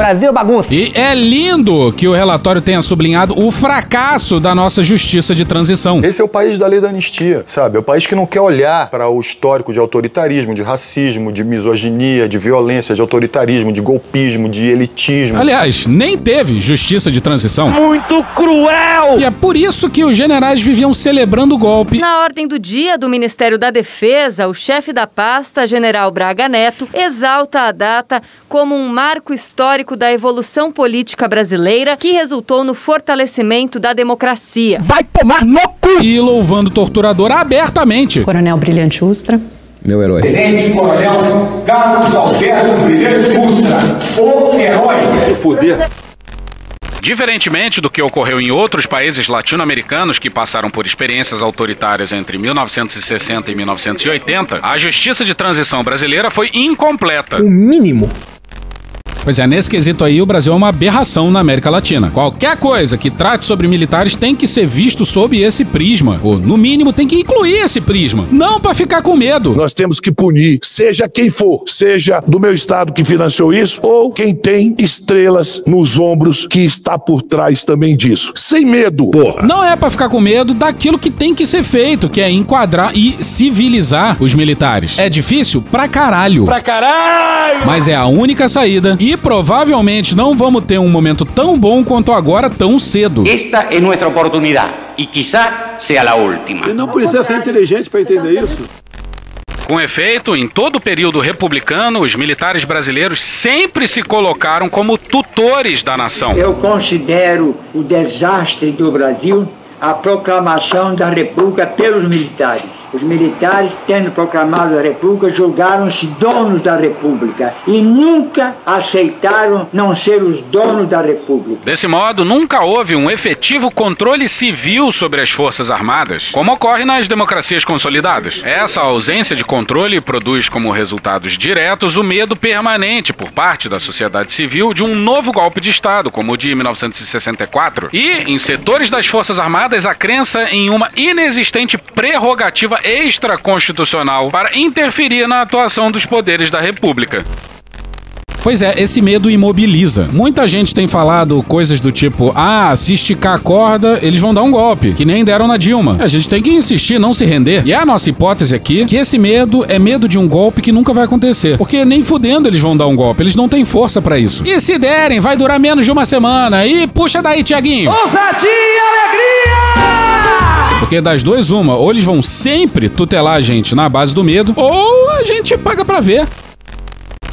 Brasil bagunça. E é lindo que o relatório tenha sublinhado o fracasso da nossa justiça de transição. Esse é o país da lei da anistia, sabe? É o país que não quer olhar para o histórico de autoritarismo, de racismo, de misoginia, de violência, de autoritarismo, de golpismo, de elitismo. Aliás, nem teve justiça de transição. Muito cruel! E é por isso que os generais viviam celebrando o golpe. Na ordem do dia do Ministério da Defesa, o chefe da pasta, general Braga Neto, exalta a data como um marco histórico histórico da evolução política brasileira que resultou no fortalecimento da democracia. Vai tomar no cu! E louvando o torturador abertamente. Coronel Brilhante Ustra. Meu herói. Tenente Coronel Carlos Alberto Brilhante Ustra, o herói. Se fuder. Diferentemente do que ocorreu em outros países latino-americanos que passaram por experiências autoritárias entre 1960 e 1980, a justiça de transição brasileira foi incompleta. O mínimo. Pois é, nesse quesito aí, o Brasil é uma aberração na América Latina. Qualquer coisa que trate sobre militares tem que ser visto sob esse prisma. Ou, no mínimo, tem que incluir esse prisma. Não para ficar com medo. Nós temos que punir, seja quem for, seja do meu estado que financiou isso, ou quem tem estrelas nos ombros que está por trás também disso. Sem medo. Porra. Não é para ficar com medo daquilo que tem que ser feito, que é enquadrar e civilizar os militares. É difícil? Pra caralho. Pra caralho! Mas é a única saída e provavelmente não vamos ter um momento tão bom quanto agora tão cedo. Esta é nossa oportunidade e quizá seja a última. E não precisa ser inteligente para entender isso. Com efeito, em todo o período republicano, os militares brasileiros sempre se colocaram como tutores da nação. Eu considero o desastre do Brasil a proclamação da República pelos militares. Os militares, tendo proclamado a República, julgaram-se donos da República e nunca aceitaram não ser os donos da República. Desse modo, nunca houve um efetivo controle civil sobre as Forças Armadas, como ocorre nas democracias consolidadas. Essa ausência de controle produz como resultados diretos o medo permanente por parte da sociedade civil de um novo golpe de Estado, como o de 1964, e em setores das Forças Armadas a crença em uma inexistente prerrogativa extraconstitucional para interferir na atuação dos poderes da República. Pois é, esse medo imobiliza. Muita gente tem falado coisas do tipo: ah, se esticar a corda, eles vão dar um golpe, que nem deram na Dilma. A gente tem que insistir, não se render. E é a nossa hipótese aqui que esse medo é medo de um golpe que nunca vai acontecer. Porque nem fudendo eles vão dar um golpe, eles não têm força para isso. E se derem, vai durar menos de uma semana. E puxa daí, Tiaguinho. Ousadia e alegria! Porque das duas, uma, ou eles vão sempre tutelar a gente na base do medo, ou a gente paga pra ver.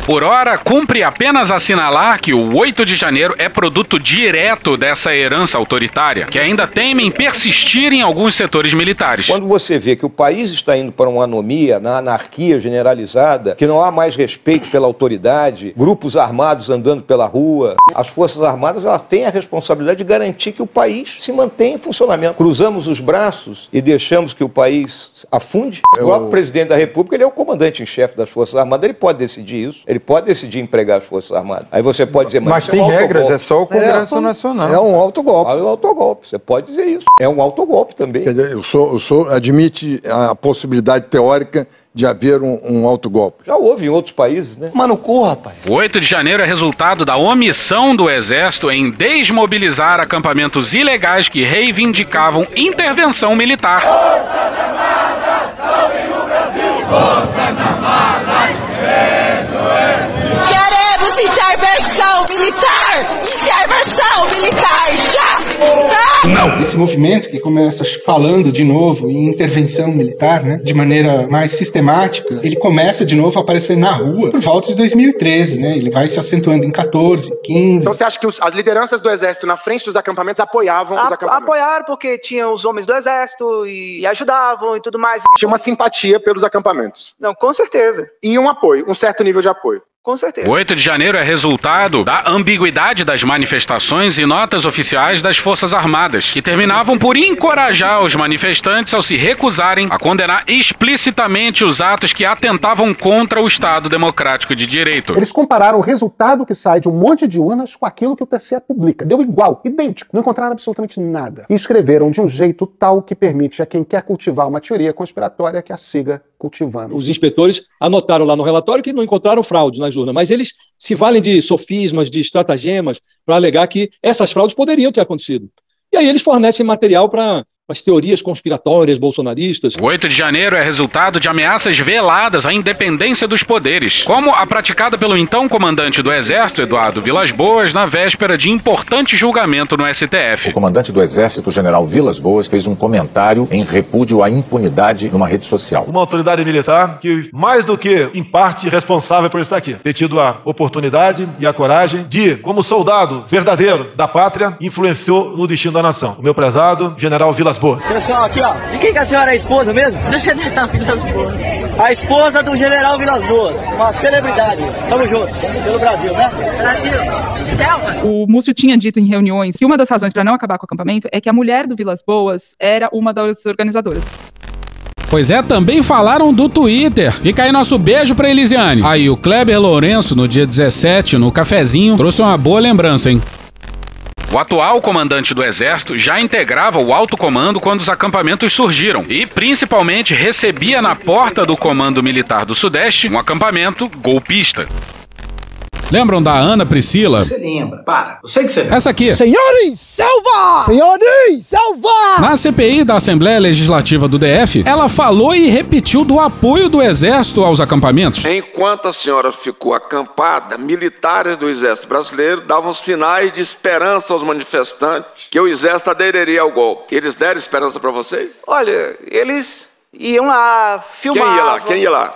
Por hora, cumpre apenas assinalar que o 8 de janeiro é produto direto dessa herança autoritária, que ainda temem persistir em alguns setores militares. Quando você vê que o país está indo para uma anomia, na anarquia generalizada, que não há mais respeito pela autoridade, grupos armados andando pela rua, as Forças Armadas elas têm a responsabilidade de garantir que o país se mantenha em funcionamento. Cruzamos os braços e deixamos que o país afunde. O próprio presidente da República ele é o comandante em chefe das Forças Armadas, ele pode decidir isso. Ele pode decidir empregar as Forças Armadas. Aí você pode dizer, mas, Mas isso tem é um regras, autogolpe. é só o Congresso Nacional. É um autogolpe. É um autogolpe. Você pode dizer isso. É um autogolpe também. Quer dizer, o senhor, o senhor admite a possibilidade teórica de haver um, um autogolpe? Já houve em outros países, né? Mano, corra, rapaz. O 8 de janeiro é resultado da omissão do Exército em desmobilizar acampamentos ilegais que reivindicavam intervenção militar. Queremos intervenção militar! Intervenção militar já! Tá? Não! Esse movimento que começa falando de novo em intervenção militar, né, de maneira mais sistemática, ele começa de novo a aparecer na rua por volta de 2013, né? Ele vai se acentuando em 14, 15. Então você acha que os- as lideranças do exército na frente dos acampamentos apoiavam os A- acampamentos? apoiaram porque tinham os homens do exército e, e ajudavam e tudo mais. Tinha uma simpatia pelos acampamentos. Não, com certeza. E um apoio, um certo nível de apoio. Com certeza. O 8 de janeiro é resultado da ambiguidade das manifestações e notas oficiais das Forças Armadas, que terminavam por encorajar os manifestantes ao se recusarem a condenar explicitamente os atos que atentavam contra o Estado Democrático de Direito. Eles compararam o resultado que sai de um monte de urnas com aquilo que o TSE publica. Deu igual, idêntico. Não encontraram absolutamente nada. E escreveram de um jeito tal que permite a quem quer cultivar uma teoria conspiratória que a siga cultivando. Os inspetores anotaram lá no relatório que não encontraram fraude nas urnas, mas eles se valem de sofismas, de estratagemas, para alegar que essas fraudes poderiam ter acontecido. E aí eles fornecem material para as teorias conspiratórias bolsonaristas. O 8 de janeiro é resultado de ameaças veladas à independência dos poderes, como a praticada pelo então comandante do Exército, Eduardo Vilas Boas, na véspera de importante julgamento no STF. O comandante do Exército, general Vilas Boas, fez um comentário em repúdio à impunidade numa rede social. Uma autoridade militar que, mais do que em parte responsável por estar aqui, ter tido a oportunidade e a coragem de, como soldado verdadeiro da pátria, influenciou no destino da nação. O meu prezado general Vilas Boas. Pessoal, aqui ó, de quem que a senhora é esposa mesmo? Do general Vilas Boas. A esposa do general Vilas Boas, uma celebridade. Tamo junto, pelo Brasil, né? Brasil, selva. O Múcio tinha dito em reuniões que uma das razões para não acabar com o acampamento é que a mulher do Vilas Boas era uma das organizadoras. Pois é, também falaram do Twitter. Fica aí nosso beijo pra Elisiane. Aí o Kleber Lourenço, no dia 17, no cafezinho, trouxe uma boa lembrança, hein? O atual comandante do Exército já integrava o alto comando quando os acampamentos surgiram e, principalmente, recebia na porta do Comando Militar do Sudeste um acampamento golpista. Lembram da Ana Priscila? Você lembra? Para. Eu sei que você lembra. Essa aqui. Senhores, selva! Senhores, selva! Na CPI da Assembleia Legislativa do DF, ela falou e repetiu do apoio do Exército aos acampamentos. Enquanto a senhora ficou acampada, militares do Exército Brasileiro davam sinais de esperança aos manifestantes que o Exército aderiria ao golpe. Eles deram esperança para vocês? Olha, eles iam lá, filmavam. Quem ia lá? Quem ia lá?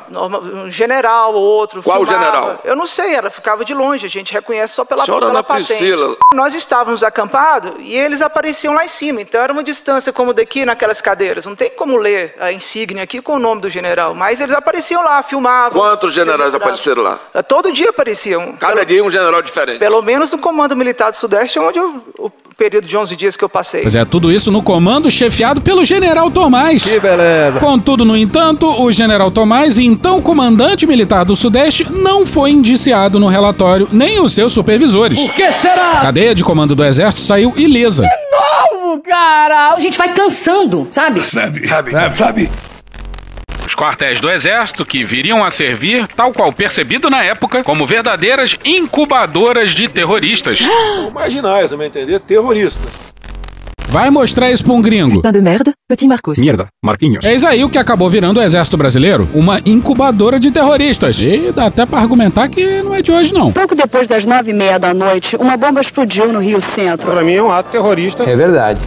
Um general ou outro. Qual filmava. general? Eu não sei, ela ficava de longe, a gente reconhece só pela, Senhora pela Ana patente. Priscila. Nós estávamos acampados e eles apareciam lá em cima, então era uma distância como daqui naquelas cadeiras. Não tem como ler a insígnia aqui com o nome do general, mas eles apareciam lá, filmavam. Quantos generais apareceram lá? Todo dia apareciam. Cada dia um general diferente. Pelo menos no Comando Militar do Sudeste, onde eu, período de 11 dias que eu passei. Pois é, tudo isso no comando chefiado pelo General Tomás. Que beleza. Contudo, no entanto, o General Tomás, então comandante militar do Sudeste, não foi indiciado no relatório, nem os seus supervisores. Por que será? A cadeia de comando do Exército saiu ilesa. Novo, cara! A gente vai cansando, sabe? Sabe, sabe, sabe. Os quartéis do Exército, que viriam a servir, tal qual percebido na época, como verdadeiras incubadoras de terroristas. Marginais, meu entender, terroristas. Vai mostrar isso pra um gringo. de merda, Petit Marcos. Merda, Marquinhos. Eis aí o que acabou virando o Exército Brasileiro, uma incubadora de terroristas. E dá até pra argumentar que não é de hoje, não. Pouco depois das nove e meia da noite, uma bomba explodiu no Rio Centro. Para mim é um ato terrorista. É verdade.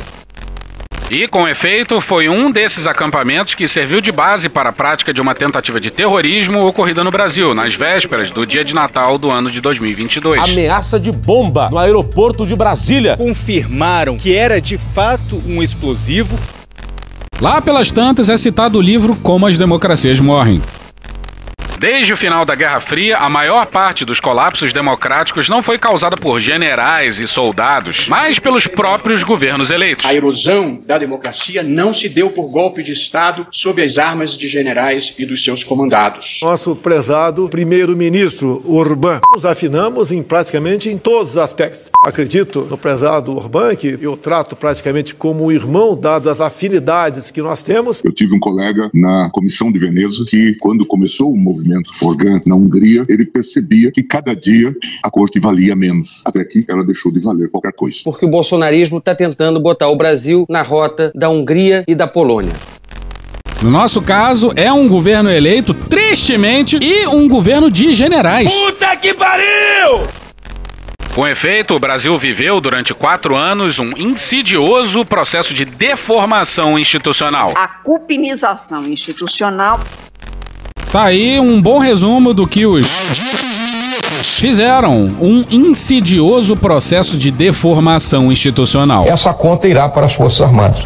E, com efeito, foi um desses acampamentos que serviu de base para a prática de uma tentativa de terrorismo ocorrida no Brasil, nas vésperas do dia de Natal do ano de 2022. Ameaça de bomba no aeroporto de Brasília. Confirmaram que era de fato um explosivo. Lá pelas tantas é citado o livro Como as Democracias Morrem. Desde o final da Guerra Fria, a maior parte dos colapsos democráticos não foi causada por generais e soldados, mas pelos próprios governos eleitos. A erosão da democracia não se deu por golpe de Estado sob as armas de generais e dos seus comandados. Nosso prezado primeiro-ministro Orbán. Nos afinamos em praticamente em todos os aspectos. Acredito no prezado Orbán, que eu trato praticamente como irmão, dadas as afinidades que nós temos. Eu tive um colega na Comissão de Veneza que, quando começou o movimento Organ na Hungria, ele percebia que cada dia a corte valia menos, até que ela deixou de valer qualquer coisa. Porque o bolsonarismo está tentando botar o Brasil na rota da Hungria e da Polônia. No nosso caso, é um governo eleito, tristemente, e um governo de generais. Puta que pariu! Com efeito, o Brasil viveu durante quatro anos um insidioso processo de deformação institucional. A cupinização institucional Tá aí um bom resumo do que os fizeram. Um insidioso processo de deformação institucional. Essa conta irá para as Forças Armadas.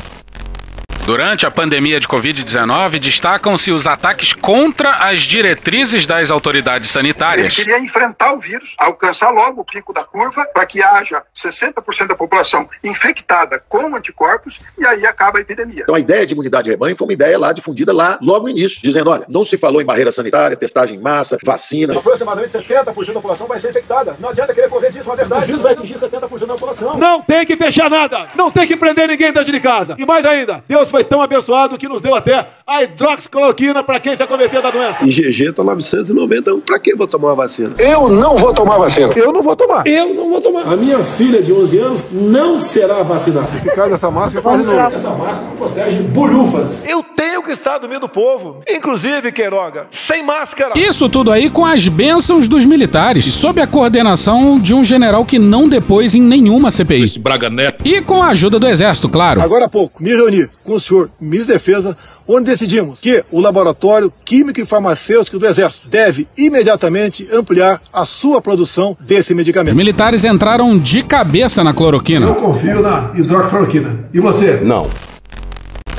Durante a pandemia de Covid-19, destacam-se os ataques contra as diretrizes das autoridades sanitárias. Ele queria enfrentar o vírus, alcançar logo o pico da curva para que haja 60% da população infectada com anticorpos e aí acaba a epidemia. Então a ideia de imunidade de rebanho foi uma ideia lá difundida lá logo no início, dizendo, olha, não se falou em barreira sanitária, testagem em massa, vacina. Aproximadamente 70% da população vai ser infectada. Não adianta querer correr disso, na verdade. O vírus vai atingir 70% da população. Não tem que fechar nada. Não tem que prender ninguém dentro de casa. E mais ainda, Deus foi foi tão abençoado que nos deu até a hidroxicloroquina para quem se acometer da doença. Em GG tá 991. Pra que vou tomar uma vacina? Eu não vou tomar vacina. Eu não vou tomar. Eu não vou tomar. A minha filha de 11 anos não será vacinada. Ficar dessa máscara faz novo. Essa máscara protege bolhufas. Eu tenho que estar do meio do povo. Inclusive, Queiroga, sem máscara. Isso tudo aí com as bênçãos dos militares, sob a coordenação de um general que não depôs em nenhuma CPI. Esse Braga Neto. E com a ajuda do exército, claro. Agora há pouco, me reuni com o senhor da Defesa, onde decidimos que o Laboratório Químico e Farmacêutico do Exército deve imediatamente ampliar a sua produção desse Os medicamento. militares entraram de cabeça na cloroquina. confio na hidroxicloroquina. E você? Não.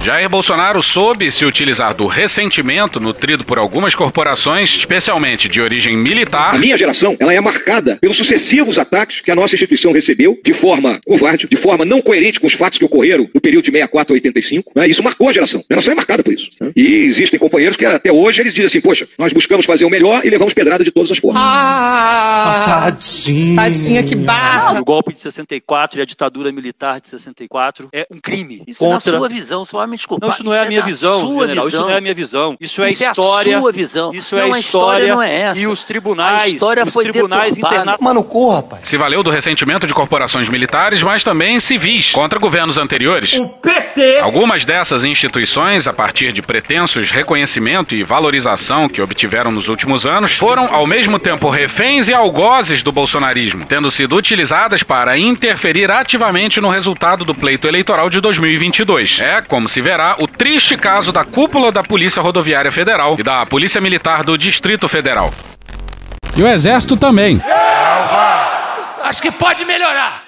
Jair Bolsonaro soube se utilizar do ressentimento nutrido por algumas corporações, especialmente de origem militar. A minha geração, ela é marcada pelos sucessivos ataques que a nossa instituição recebeu de forma covarde, de forma não coerente com os fatos que ocorreram no período de 64 a 85. Né? Isso marcou a geração. A geração é marcada por isso. né? E existem companheiros que até hoje eles dizem assim, poxa, nós buscamos fazer o melhor e levamos pedrada de todas as formas. Ah, Tadinho. tadinha, que barra. O golpe de 64 e a ditadura militar de 64 é um crime Isso na contra... sua visão, vai me desculpar. Não, isso não é a minha visão, sua general. Isso visão. não é a minha visão. Isso é Isso é a história. sua visão. Isso Não, é a a história história. não é essa. E os tribunais. A história os foi tribunais internacionais. Mano, corra, rapaz. Se valeu do ressentimento de corporações militares, mas também civis, contra governos anteriores. O PT. Algumas dessas instituições, a partir de pretensos reconhecimento e valorização que obtiveram nos últimos anos, foram ao mesmo tempo reféns e algozes do bolsonarismo, tendo sido utilizadas para interferir ativamente no resultado do pleito eleitoral de 2022. É, como se verá, o triste caso da cúpula da Polícia Rodoviária Federal e da Polícia Militar do Distrito Federal. E o Exército também. Acho que pode melhorar.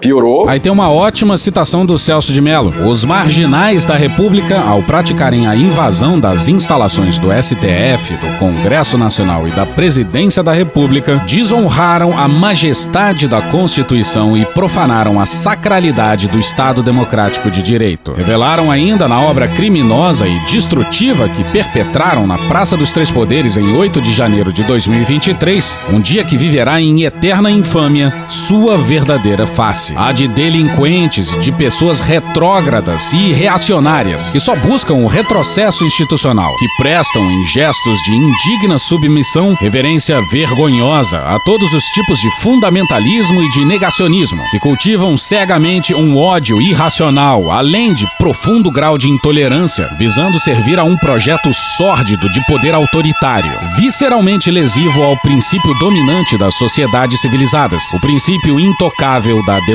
Piorou. Aí tem uma ótima citação do Celso de Mello. Os marginais da República, ao praticarem a invasão das instalações do STF, do Congresso Nacional e da Presidência da República, desonraram a majestade da Constituição e profanaram a sacralidade do Estado Democrático de Direito. Revelaram ainda na obra criminosa e destrutiva que perpetraram na Praça dos Três Poderes em 8 de janeiro de 2023, um dia que viverá em eterna infâmia sua verdadeira face. A de delinquentes, de pessoas retrógradas e reacionárias, que só buscam o retrocesso institucional, que prestam em gestos de indigna submissão reverência vergonhosa a todos os tipos de fundamentalismo e de negacionismo, que cultivam cegamente um ódio irracional, além de profundo grau de intolerância, visando servir a um projeto sórdido de poder autoritário, visceralmente lesivo ao princípio dominante das sociedades civilizadas, o princípio intocável da democracia.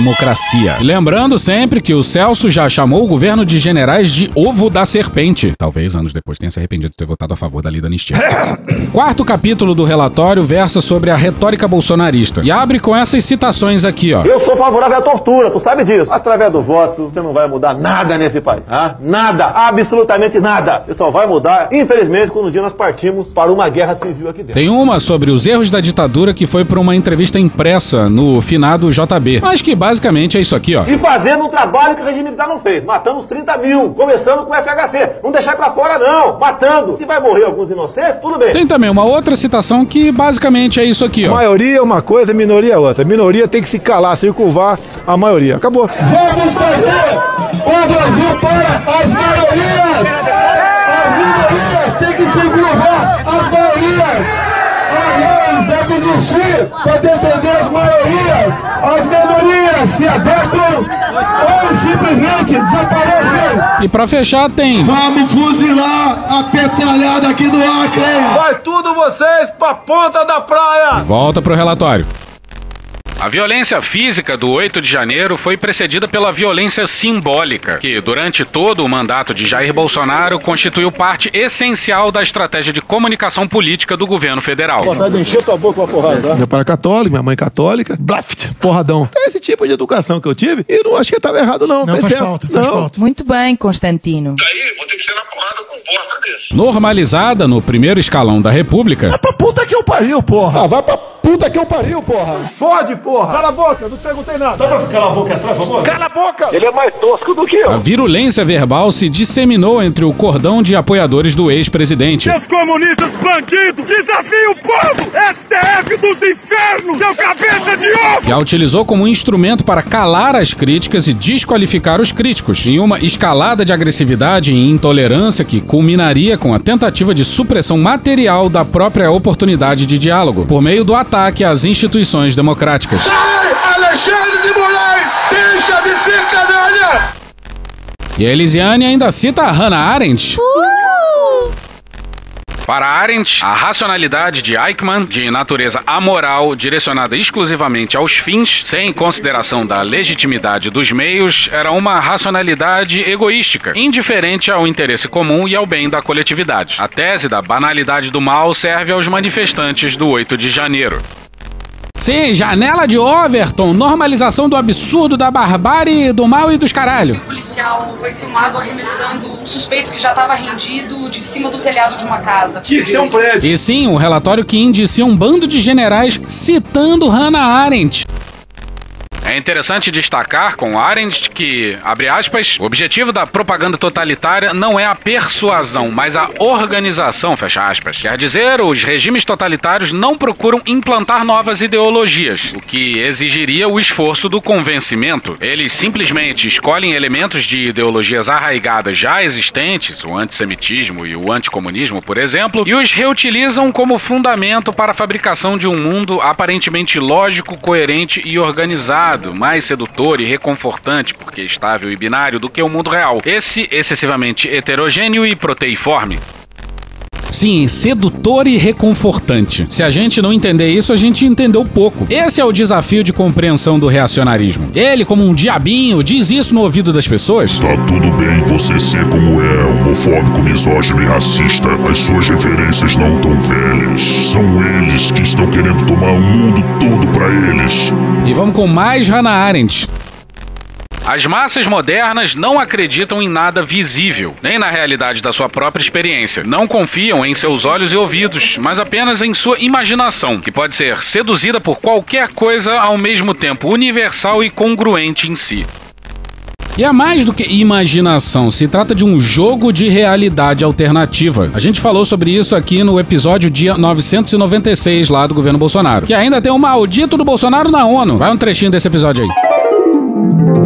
E lembrando sempre que o Celso já chamou o governo de generais de ovo da serpente. Talvez anos depois tenha se arrependido de ter votado a favor da lei da anistia. Quarto capítulo do relatório versa sobre a retórica bolsonarista e abre com essas citações aqui, ó. Eu sou favorável à tortura, tu sabe disso. Através do voto, você não vai mudar nada nesse país. Tá? Nada, absolutamente nada. Você só vai mudar, infelizmente, quando um dia nós partimos para uma guerra civil aqui dentro. Tem uma sobre os erros da ditadura que foi para uma entrevista impressa no finado JB, mas que basicamente é isso aqui, ó. E fazendo um trabalho que o regime militar não fez. Matando os 30 mil, começando com o FHC. Não deixar pra fora, não. Matando. Se vai morrer alguns inocentes, tudo bem. Tem também uma outra citação que basicamente é isso aqui, ó. Maioria é uma coisa, minoria é outra. Minoria tem que se calar, circunvar a maioria. Acabou. Vamos fazer o Brasil para as maiorias. As minorias têm que se curvar as maiorias. Existir para defender as maiorias. As minorias se adaptam ou simplesmente desaparecem. E pra fechar tem. Vamos fuzilar a petralhada aqui do Acre. Vai tudo vocês pra ponta da praia! Volta pro relatório. A violência física do 8 de janeiro foi precedida pela violência simbólica, que durante todo o mandato de Jair Bolsonaro constituiu parte essencial da estratégia de comunicação política do governo federal. Vontade de encher tua boca com uma porrada, tá? Meu pai é católico, minha mãe é católica. Blaft, porradão. É esse tipo de educação que eu tive e não acho que tava errado, não. Não, faz certo. falta, faz não. falta. Muito bem, Constantino. Normalizada no primeiro escalão da República, Pra puta que eu pariu, porra. Ah, vai pra puta que eu pariu, porra. Fode, porra! Cala a boca, não te perguntei nada. Dá pra calar a boca atrás, por favor? Cala a boca! Ele é mais tosco do que eu. A virulência verbal se disseminou entre o cordão de apoiadores do ex-presidente. Seus comunistas bandidos, desafio o povo! STF dos infernos, seu cabeça de ovo! que a utilizou como instrumento para calar as críticas e desqualificar os críticos, em uma escalada de agressividade e intolerância que culminaria com a tentativa de supressão material da própria oportunidade de diálogo, por meio do ataque às instituições democráticas. Sai, Alexandre de Moraes! Deixa de ser canalha! E a Elisiane ainda cita a Hannah Arendt. Para Arendt, a racionalidade de Eichmann, de natureza amoral, direcionada exclusivamente aos fins, sem consideração da legitimidade dos meios, era uma racionalidade egoística, indiferente ao interesse comum e ao bem da coletividade. A tese da banalidade do mal serve aos manifestantes do 8 de janeiro. Sim, janela de Overton, normalização do absurdo, da barbárie, do mal e dos caralho. O policial foi filmado arremessando um suspeito que já estava rendido de cima do telhado de uma casa. Tinha que ser um prédio. E sim, um relatório que indicia um bando de generais citando Hannah Arendt. É interessante destacar com Arendt que, abre aspas, o objetivo da propaganda totalitária não é a persuasão, mas a organização, fecha aspas. Quer dizer, os regimes totalitários não procuram implantar novas ideologias, o que exigiria o esforço do convencimento. Eles simplesmente escolhem elementos de ideologias arraigadas já existentes, o antissemitismo e o anticomunismo, por exemplo, e os reutilizam como fundamento para a fabricação de um mundo aparentemente lógico, coerente e organizado mais sedutor e reconfortante, porque estável e binário, do que o mundo real. Esse excessivamente heterogêneo e proteiforme. Sim, sedutor e reconfortante. Se a gente não entender isso, a gente entendeu pouco. Esse é o desafio de compreensão do reacionarismo. Ele, como um diabinho, diz isso no ouvido das pessoas. Tá tudo bem você ser como é, homofóbico, misógino e racista. As suas referências não tão velhas. São eles que estão querendo tomar o mundo todo pra eles. E vamos com mais Hannah Arendt. As massas modernas não acreditam em nada visível, nem na realidade da sua própria experiência. Não confiam em seus olhos e ouvidos, mas apenas em sua imaginação, que pode ser seduzida por qualquer coisa ao mesmo tempo universal e congruente em si. E é mais do que imaginação, se trata de um jogo de realidade alternativa. A gente falou sobre isso aqui no episódio dia 996 lá do governo Bolsonaro. Que ainda tem o maldito do Bolsonaro na ONU. Vai um trechinho desse episódio aí.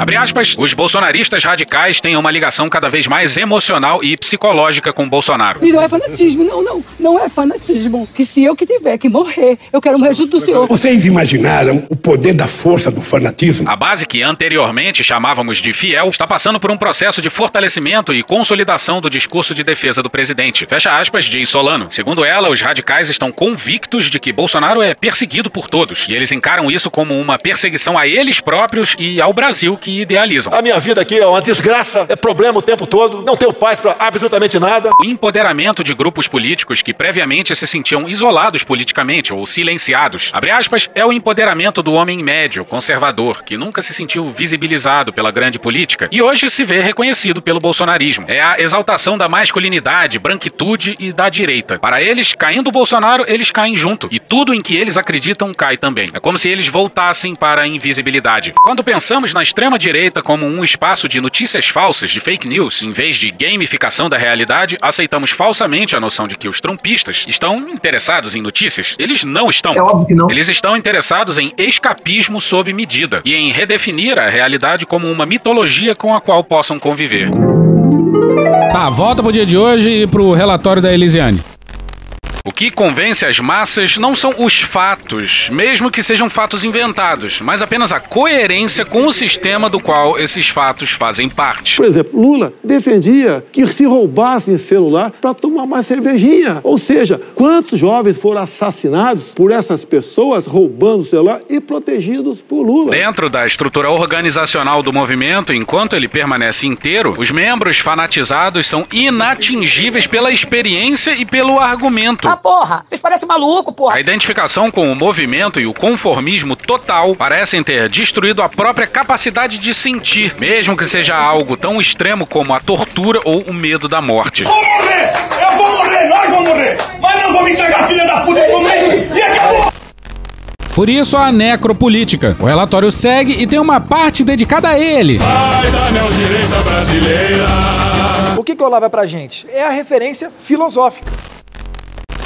Abre aspas, os bolsonaristas radicais têm uma ligação cada vez mais emocional e psicológica com Bolsonaro. E não é fanatismo, não, não. Não é fanatismo. Que se eu que tiver que morrer, eu quero morrer junto do senhor. Vocês imaginaram o poder da força do fanatismo? A base que anteriormente chamávamos de fiel está passando por um processo de fortalecimento e consolidação do discurso de defesa do presidente. Fecha aspas, diz Solano. Segundo ela, os radicais estão convictos de que Bolsonaro é perseguido por todos. E eles encaram isso como uma perseguição a eles próprios e ao Brasil que idealizam. A minha vida aqui é uma desgraça, é problema o tempo todo, não tenho paz pra absolutamente nada. O empoderamento de grupos políticos que previamente se sentiam isolados politicamente ou silenciados, abre aspas, é o empoderamento do homem médio, conservador, que nunca se sentiu visibilizado pela grande política e hoje se vê reconhecido pelo bolsonarismo. É a exaltação da masculinidade, branquitude e da direita. Para eles, caindo o Bolsonaro, eles caem junto e tudo em que eles acreditam cai também. É como se eles voltassem para a invisibilidade. Quando pensamos na extrema direita como um espaço de notícias falsas, de fake news, em vez de gamificação da realidade, aceitamos falsamente a noção de que os trumpistas estão interessados em notícias. Eles não estão. É óbvio que não. Eles estão interessados em escapismo sob medida e em redefinir a realidade como uma mitologia com a qual possam conviver. Tá, volta pro dia de hoje e pro relatório da Elisiane. O que convence as massas não são os fatos, mesmo que sejam fatos inventados, mas apenas a coerência com o sistema do qual esses fatos fazem parte. Por exemplo, Lula defendia que se roubassem celular para tomar mais cervejinha. Ou seja, quantos jovens foram assassinados por essas pessoas roubando o celular e protegidos por Lula? Dentro da estrutura organizacional do movimento, enquanto ele permanece inteiro, os membros fanatizados são inatingíveis pela experiência e pelo argumento. Ah, porra! Vocês parecem maluco, porra! A identificação com o movimento e o conformismo total parecem ter destruído a própria capacidade de sentir, mesmo que seja algo tão extremo como a tortura ou o medo da morte. Vou morrer! Eu vou morrer! Nós vamos morrer! Mas não vou me entregar, filha da puta! E acabou! Por isso a necropolítica. O relatório segue e tem uma parte dedicada a ele. Vai da neodireita brasileira. O que, que o Olavo é pra gente? É a referência filosófica.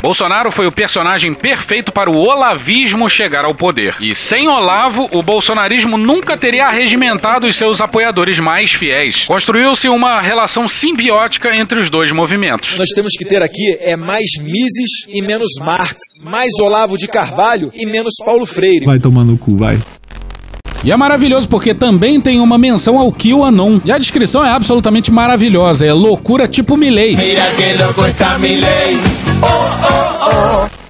Bolsonaro foi o personagem perfeito para o olavismo chegar ao poder. E sem Olavo, o bolsonarismo nunca teria arregimentado os seus apoiadores mais fiéis. Construiu-se uma relação simbiótica entre os dois movimentos. Nós temos que ter aqui é mais Mises e menos Marx, mais Olavo de Carvalho e menos Paulo Freire. Vai tomar no cu, vai. E é maravilhoso porque também tem uma menção ao QAnon. E a descrição é absolutamente maravilhosa. É loucura tipo Milley. Mira que louco está Milley. Oh, oh, oh.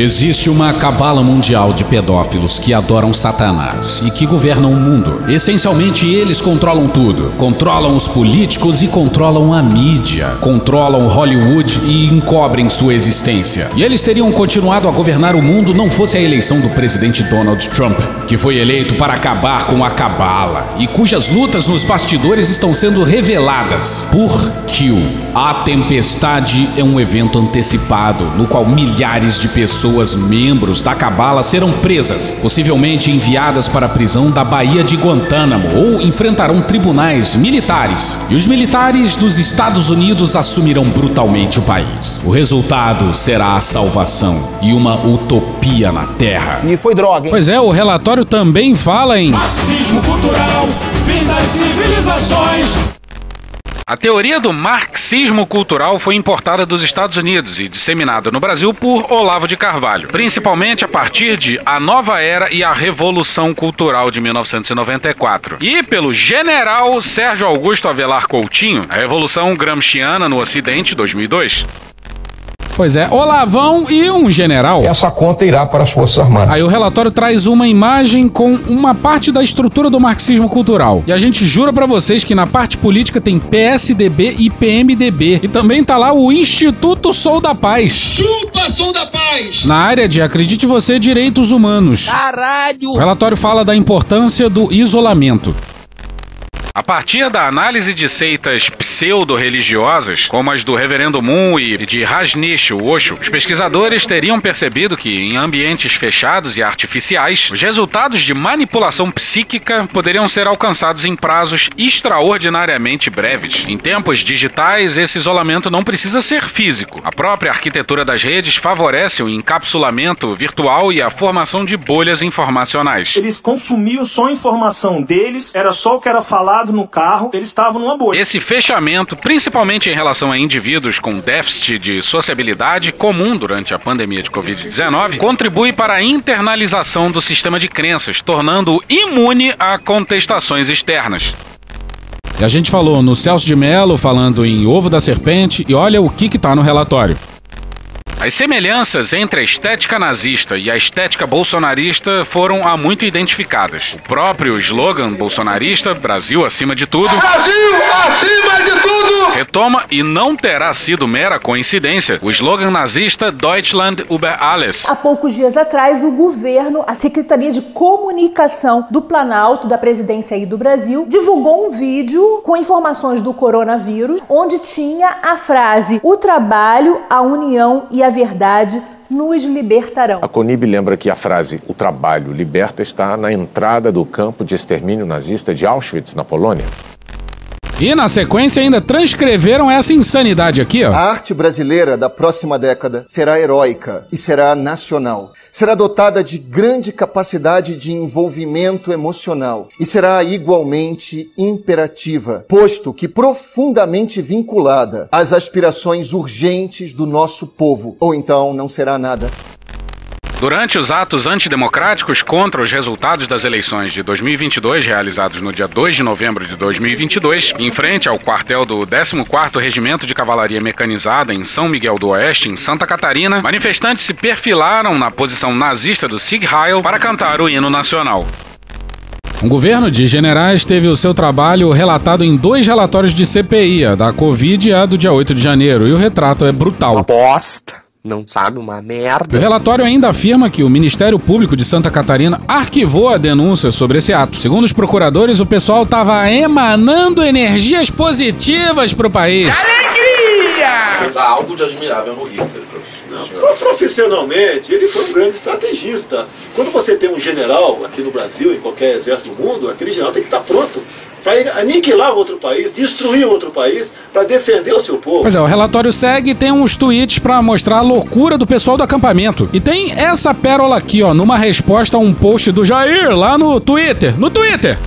Existe uma cabala mundial de pedófilos que adoram Satanás e que governam o mundo. Essencialmente, eles controlam tudo. Controlam os políticos e controlam a mídia. Controlam Hollywood e encobrem sua existência. E eles teriam continuado a governar o mundo não fosse a eleição do presidente Donald Trump, que foi eleito para acabar com a cabala e cujas lutas nos bastidores estão sendo reveladas por Q. A Tempestade é um evento antecipado no qual milhares de pessoas pessoas membros da Cabala serão presas, possivelmente enviadas para a prisão da Baía de Guantánamo ou enfrentarão tribunais militares. E os militares dos Estados Unidos assumirão brutalmente o país. O resultado será a salvação e uma utopia na Terra. E foi droga, hein? Pois é, o relatório também fala em marxismo cultural, fim das civilizações. A teoria do marxismo cultural foi importada dos Estados Unidos e disseminada no Brasil por Olavo de Carvalho, principalmente a partir de A Nova Era e a Revolução Cultural de 1994, e pelo general Sérgio Augusto Avelar Coutinho, a Revolução Gramsciana no Ocidente 2002. Pois é, Olavão e um general. Essa conta irá para as Forças Armadas. Aí o relatório traz uma imagem com uma parte da estrutura do marxismo cultural. E a gente jura para vocês que na parte política tem PSDB e PMDB. E também tá lá o Instituto Sou da Paz. Chupa Sou da Paz! Na área de, acredite você, direitos humanos. Caralho! O relatório fala da importância do isolamento. A partir da análise de seitas pseudo-religiosas, como as do Reverendo Moon e de Rajneesh Osho, os pesquisadores teriam percebido que, em ambientes fechados e artificiais, os resultados de manipulação psíquica poderiam ser alcançados em prazos extraordinariamente breves. Em tempos digitais, esse isolamento não precisa ser físico. A própria arquitetura das redes favorece o encapsulamento virtual e a formação de bolhas informacionais. Eles consumiam só a informação deles, era só o que era falado no carro, eles estavam numa bolha. Esse fechamento, principalmente em relação a indivíduos com déficit de sociabilidade comum durante a pandemia de Covid-19, contribui para a internalização do sistema de crenças, tornando-o imune a contestações externas. E a gente falou no Celso de Mello, falando em ovo da serpente, e olha o que está no relatório. As semelhanças entre a estética nazista e a estética bolsonarista foram há muito identificadas. O próprio slogan bolsonarista, Brasil acima de tudo, Brasil acima de tudo, retoma e não terá sido mera coincidência o slogan nazista Deutschland über alles. Há poucos dias atrás, o governo, a Secretaria de Comunicação do Planalto, da presidência aí do Brasil, divulgou um vídeo com informações do coronavírus, onde tinha a frase: o trabalho, a união e a verdade nos libertarão. A Conib lembra que a frase o trabalho liberta está na entrada do campo de extermínio nazista de Auschwitz, na Polônia. E na sequência ainda transcreveram essa insanidade aqui, ó. A arte brasileira da próxima década será heróica e será nacional. Será dotada de grande capacidade de envolvimento emocional e será igualmente imperativa, posto que profundamente vinculada às aspirações urgentes do nosso povo. Ou então não será nada. Durante os atos antidemocráticos contra os resultados das eleições de 2022, realizados no dia 2 de novembro de 2022, em frente ao quartel do 14º Regimento de Cavalaria Mecanizada em São Miguel do Oeste, em Santa Catarina, manifestantes se perfilaram na posição nazista do Sieg Heil para cantar o hino nacional. Um governo de generais teve o seu trabalho relatado em dois relatórios de CPI, a da Covid e a do dia 8 de janeiro, e o retrato é brutal. Bosta não sabe uma merda. O relatório ainda afirma que o Ministério Público de Santa Catarina arquivou a denúncia sobre esse ato. Segundo os procuradores, o pessoal estava emanando energias positivas para o país. Alegria! Mas há algo de admirável no Hitler, Profissionalmente, ele foi um grande estrategista. Quando você tem um general aqui no Brasil, em qualquer exército do mundo, aquele general tem que estar pronto para aniquilar outro país, destruir outro país, para defender o seu povo. Pois é, o relatório segue e tem uns tweets pra mostrar a loucura do pessoal do acampamento. E tem essa pérola aqui, ó, numa resposta a um post do Jair lá no Twitter. No Twitter!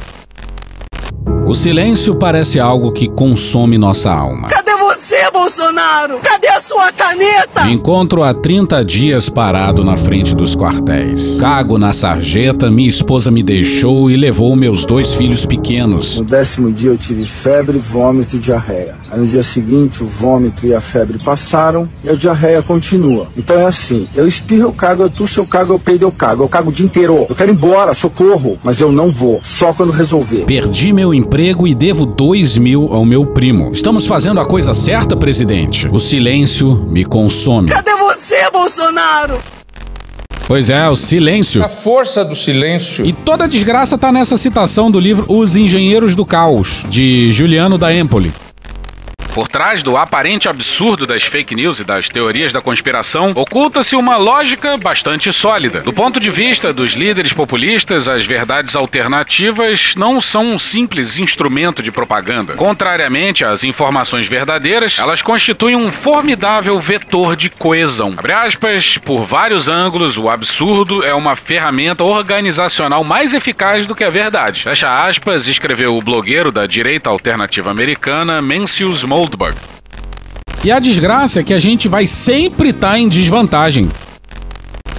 O silêncio parece algo que consome nossa alma. Cadê você, Bolsonaro? Cadê a sua caneta? Me encontro há 30 dias parado na frente dos quartéis. Cago na sarjeta, minha esposa me deixou e levou meus dois filhos pequenos. No décimo dia eu tive febre, vômito e diarreia. Aí no dia seguinte o vômito e a febre passaram e a diarreia continua. Então é assim, eu espirro, eu cago, eu tuço, eu cago, eu peido, eu cago. Eu cago o dia inteiro. Eu quero ir embora, socorro. Mas eu não vou, só quando resolver. Perdi meu emprego e devo dois mil ao meu primo. Estamos fazendo a coisa certa, presidente? O silêncio me consome. Cadê você, Bolsonaro? Pois é, o silêncio. A força do silêncio. E toda a desgraça tá nessa citação do livro Os Engenheiros do Caos, de Juliano da Empoli. Por trás do aparente absurdo das fake news e das teorias da conspiração, oculta-se uma lógica bastante sólida. Do ponto de vista dos líderes populistas, as verdades alternativas não são um simples instrumento de propaganda. Contrariamente às informações verdadeiras, elas constituem um formidável vetor de coesão. Aspas, por vários ângulos, o absurdo é uma ferramenta organizacional mais eficaz do que a verdade. Fecha aspas, escreveu o blogueiro da direita alternativa americana, Mencius Moldberg. E a desgraça é que a gente vai sempre estar em desvantagem.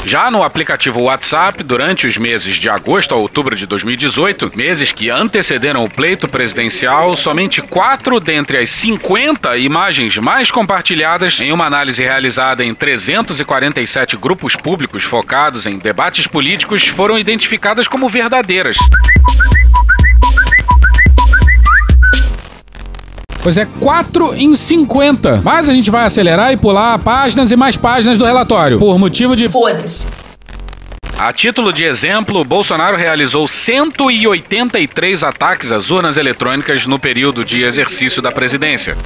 Já no aplicativo WhatsApp, durante os meses de agosto a outubro de 2018, meses que antecederam o pleito presidencial, somente quatro dentre as 50 imagens mais compartilhadas em uma análise realizada em 347 grupos públicos focados em debates políticos foram identificadas como verdadeiras. Pois é, 4 em 50. Mas a gente vai acelerar e pular páginas e mais páginas do relatório. Por motivo de. Foda-se. A título de exemplo, Bolsonaro realizou 183 ataques às urnas eletrônicas no período de exercício da presidência.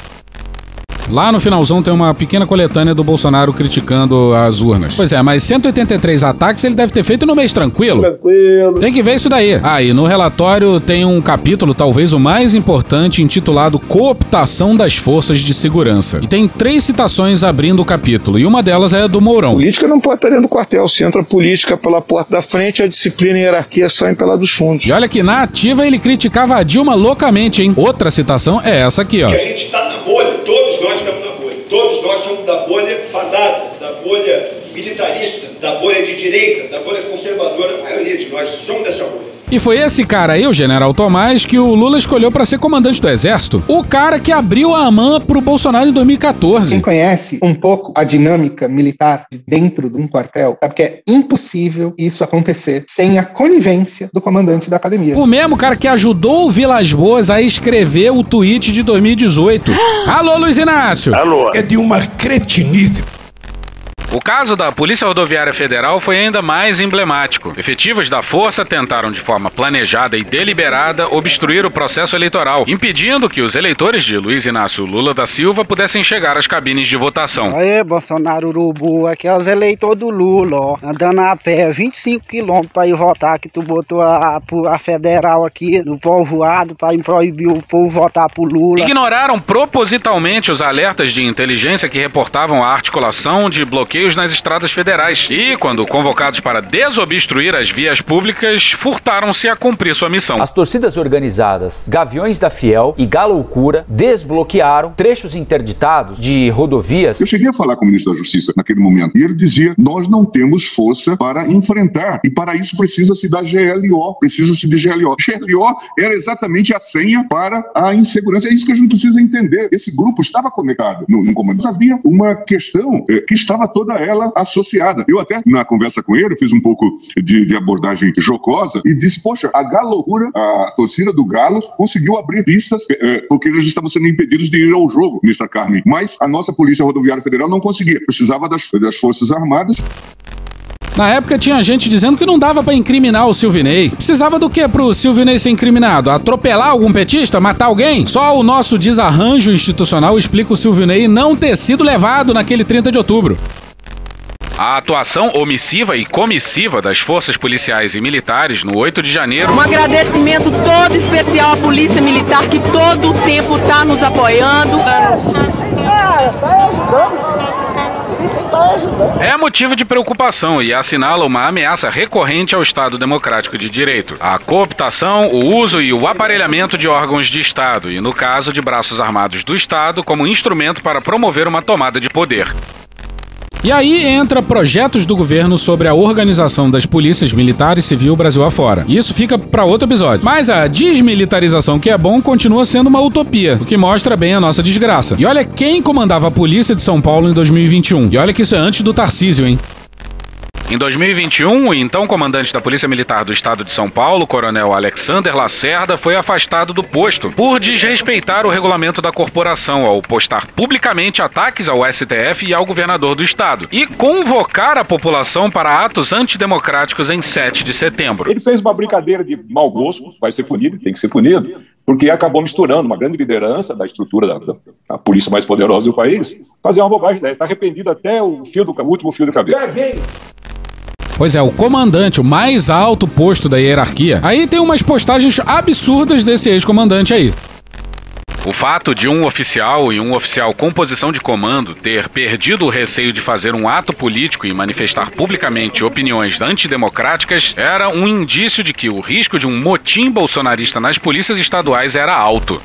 Lá no finalzão tem uma pequena coletânea do Bolsonaro criticando as urnas. Pois é, mas 183 ataques ele deve ter feito no mês tranquilo. Tranquilo. Tem que ver isso daí. Ah, e no relatório tem um capítulo, talvez o mais importante, intitulado Cooptação das Forças de Segurança. E tem três citações abrindo o capítulo, e uma delas é do Mourão. Política não pode estar dentro do quartel. Se entra a política pela porta da frente, a disciplina e a hierarquia saem pela dos fundos. E olha que na ativa ele criticava a Dilma loucamente, hein? Outra citação é essa aqui, ó. A gente está na todos nós estamos na bolha. Todos nós somos da bolha fadada, da bolha militarista, da bolha de direita, da bolha conservadora. A maioria de nós somos dessa bolha. E foi esse cara aí, o General Tomás, que o Lula escolheu para ser comandante do Exército. O cara que abriu a mão pro Bolsonaro em 2014. Quem conhece um pouco a dinâmica militar de dentro de um quartel, sabe que é impossível isso acontecer sem a conivência do comandante da academia. O mesmo cara que ajudou o Vilas Boas a escrever o tweet de 2018. Alô, Luiz Inácio! Alô. É de uma cretinice. O caso da Polícia Rodoviária Federal foi ainda mais emblemático. Efetivos da força tentaram, de forma planejada e deliberada, obstruir o processo eleitoral, impedindo que os eleitores de Luiz Inácio Lula da Silva pudessem chegar às cabines de votação. Aê, Bolsonaro Urubu, aqui é os eleitores do Lula, ó, andando a pé 25 quilômetros pra ir votar, que tu botou a, a, federal aqui no povoado pra proibir o povo votar pro Lula. Ignoraram propositalmente os alertas de inteligência que reportavam a articulação de bloqueios nas estradas federais e, quando convocados para desobstruir as vias públicas, furtaram-se a cumprir sua missão. As torcidas organizadas Gaviões da Fiel e Galoucura desbloquearam trechos interditados de rodovias. Eu cheguei a falar com o ministro da Justiça naquele momento e ele dizia: nós não temos força para enfrentar e para isso precisa-se da GLO, precisa-se de GLO. GLO era exatamente a senha para a insegurança. É isso que a gente precisa entender. Esse grupo estava conectado no, no comando. Mas havia uma questão eh, que estava toda ela associada. Eu até, na conversa com ele, fiz um pouco de, de abordagem jocosa e disse, poxa, a Galocura, a torcida do Galo, conseguiu abrir pistas eh, porque eles estavam sendo impedidos de ir ao jogo, Mr. Carmen. Mas a nossa Polícia Rodoviária Federal não conseguia. Precisava das, das Forças Armadas. Na época tinha gente dizendo que não dava pra incriminar o Silvinei. Precisava do que pro Silvinei ser incriminado? Atropelar algum petista? Matar alguém? Só o nosso desarranjo institucional explica o Silvinei não ter sido levado naquele 30 de outubro. A atuação omissiva e comissiva das forças policiais e militares no 8 de janeiro. Um agradecimento todo especial à Polícia Militar que todo o tempo está nos apoiando. Tá ajudando. É motivo de preocupação e assinala uma ameaça recorrente ao Estado Democrático de Direito. A cooptação, o uso e o aparelhamento de órgãos de Estado e, no caso, de braços armados do Estado como instrumento para promover uma tomada de poder. E aí entra projetos do governo sobre a organização das polícias militares civil Brasil afora. Isso fica para outro episódio. Mas a desmilitarização que é bom continua sendo uma utopia, o que mostra bem a nossa desgraça. E olha quem comandava a polícia de São Paulo em 2021. E olha que isso é antes do Tarcísio, hein? Em 2021, o então comandante da Polícia Militar do Estado de São Paulo, Coronel Alexander Lacerda, foi afastado do posto por desrespeitar o regulamento da corporação ao postar publicamente ataques ao STF e ao governador do estado e convocar a população para atos antidemocráticos em 7 de setembro. Ele fez uma brincadeira de mau gosto, vai ser punido, tem que ser punido, porque acabou misturando uma grande liderança da estrutura da, da, da polícia mais poderosa do país, fazer uma bobagem dessa. Está arrependido até o fio do o último fio do cabelo. Pois é, o comandante, o mais alto posto da hierarquia. Aí tem umas postagens absurdas desse ex-comandante aí. O fato de um oficial e um oficial com posição de comando ter perdido o receio de fazer um ato político e manifestar publicamente opiniões antidemocráticas era um indício de que o risco de um motim bolsonarista nas polícias estaduais era alto.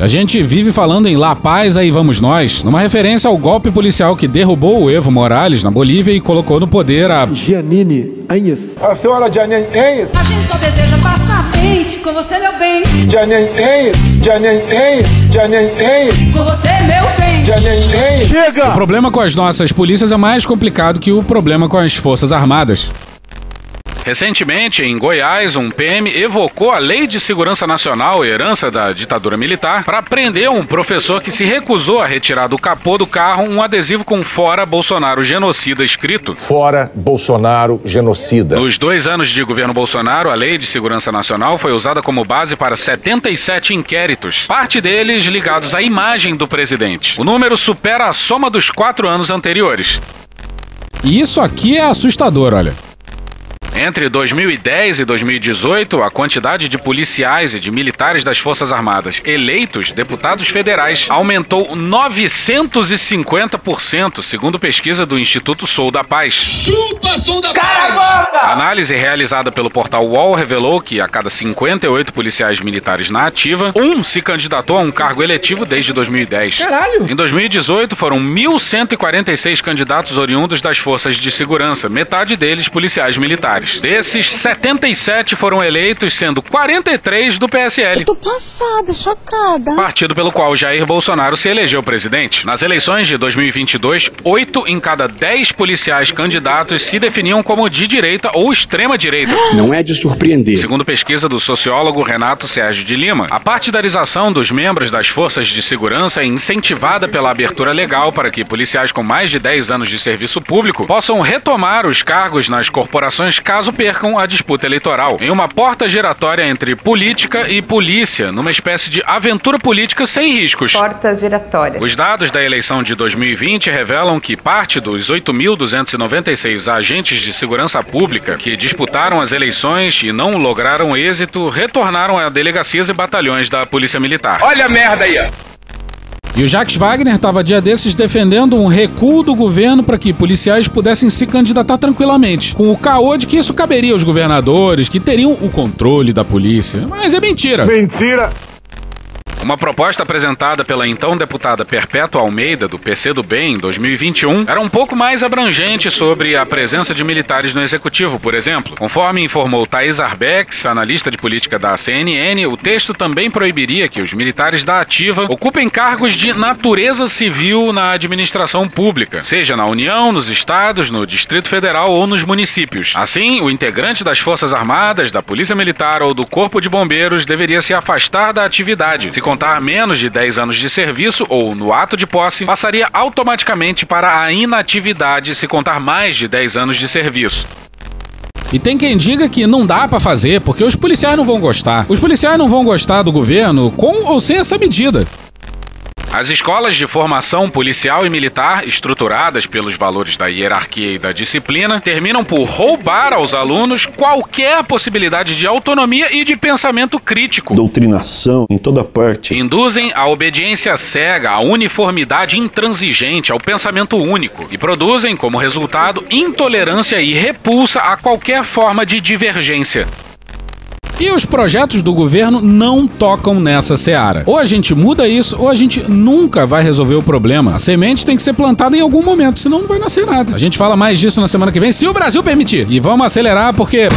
A gente vive falando em La Paz, aí vamos nós, numa referência ao golpe policial que derrubou o Evo Morales na Bolívia e colocou no poder a Giannini Anhes. A senhora Janine Enhes. A gente só deseja passar bem com você, meu bem. Janine Enhes. Janine Enhes. Janine Enhes. Com você, meu bem. Janine Enhes. Chega! O problema com as nossas polícias é mais complicado que o problema com as Forças Armadas. Recentemente, em Goiás, um PM evocou a Lei de Segurança Nacional, herança da ditadura militar, para prender um professor que se recusou a retirar do capô do carro um adesivo com Fora Bolsonaro Genocida escrito. Fora Bolsonaro Genocida. Nos dois anos de governo Bolsonaro, a Lei de Segurança Nacional foi usada como base para 77 inquéritos, parte deles ligados à imagem do presidente. O número supera a soma dos quatro anos anteriores. E isso aqui é assustador, olha. Entre 2010 e 2018, a quantidade de policiais e de militares das Forças Armadas eleitos deputados federais aumentou 950%, segundo pesquisa do Instituto Sou da Paz. Chupa, som da paz! A análise realizada pelo portal UOL revelou que a cada 58 policiais militares na ativa, um se candidatou a um cargo eletivo desde 2010. Caralho! Em 2018, foram 1.146 candidatos oriundos das forças de segurança, metade deles policiais militares. Desses, 77 foram eleitos, sendo 43 do PSL. Tô passada, chocada. Partido pelo qual Jair Bolsonaro se elegeu presidente. Nas eleições de 2022, 8 em cada 10 policiais candidatos se definiam como de direita ou extrema direita. Não é de surpreender. Segundo pesquisa do sociólogo Renato Sérgio de Lima, a partidarização dos membros das forças de segurança é incentivada pela abertura legal para que policiais com mais de 10 anos de serviço público possam retomar os cargos nas corporações caso percam a disputa eleitoral, em uma porta giratória entre política e polícia, numa espécie de aventura política sem riscos. Portas giratórias. Os dados da eleição de 2020 revelam que parte dos 8.296 agentes de segurança pública que disputaram as eleições e não lograram êxito retornaram a delegacias e batalhões da Polícia Militar. Olha a merda aí, ó. E o Jacques Wagner estava dia desses defendendo um recuo do governo para que policiais pudessem se candidatar tranquilamente, com o caô de que isso caberia aos governadores, que teriam o controle da polícia. Mas é mentira. Mentira! Uma proposta apresentada pela então deputada Perpétua Almeida, do PC do Bem, em 2021, era um pouco mais abrangente sobre a presença de militares no executivo, por exemplo. Conforme informou Thais Arbex, analista de política da CNN, o texto também proibiria que os militares da ativa ocupem cargos de natureza civil na administração pública, seja na União, nos estados, no Distrito Federal ou nos municípios. Assim, o integrante das Forças Armadas, da Polícia Militar ou do Corpo de Bombeiros deveria se afastar da atividade, se contar menos de 10 anos de serviço ou no ato de posse, passaria automaticamente para a inatividade se contar mais de 10 anos de serviço. E tem quem diga que não dá para fazer porque os policiais não vão gostar. Os policiais não vão gostar do governo com ou sem essa medida. As escolas de formação policial e militar, estruturadas pelos valores da hierarquia e da disciplina, terminam por roubar aos alunos qualquer possibilidade de autonomia e de pensamento crítico. Doutrinação em toda parte. Induzem a obediência cega, a uniformidade intransigente, ao pensamento único e produzem, como resultado, intolerância e repulsa a qualquer forma de divergência. E os projetos do governo não tocam nessa seara. Ou a gente muda isso, ou a gente nunca vai resolver o problema. A semente tem que ser plantada em algum momento, senão não vai nascer nada. A gente fala mais disso na semana que vem, se o Brasil permitir. E vamos acelerar porque.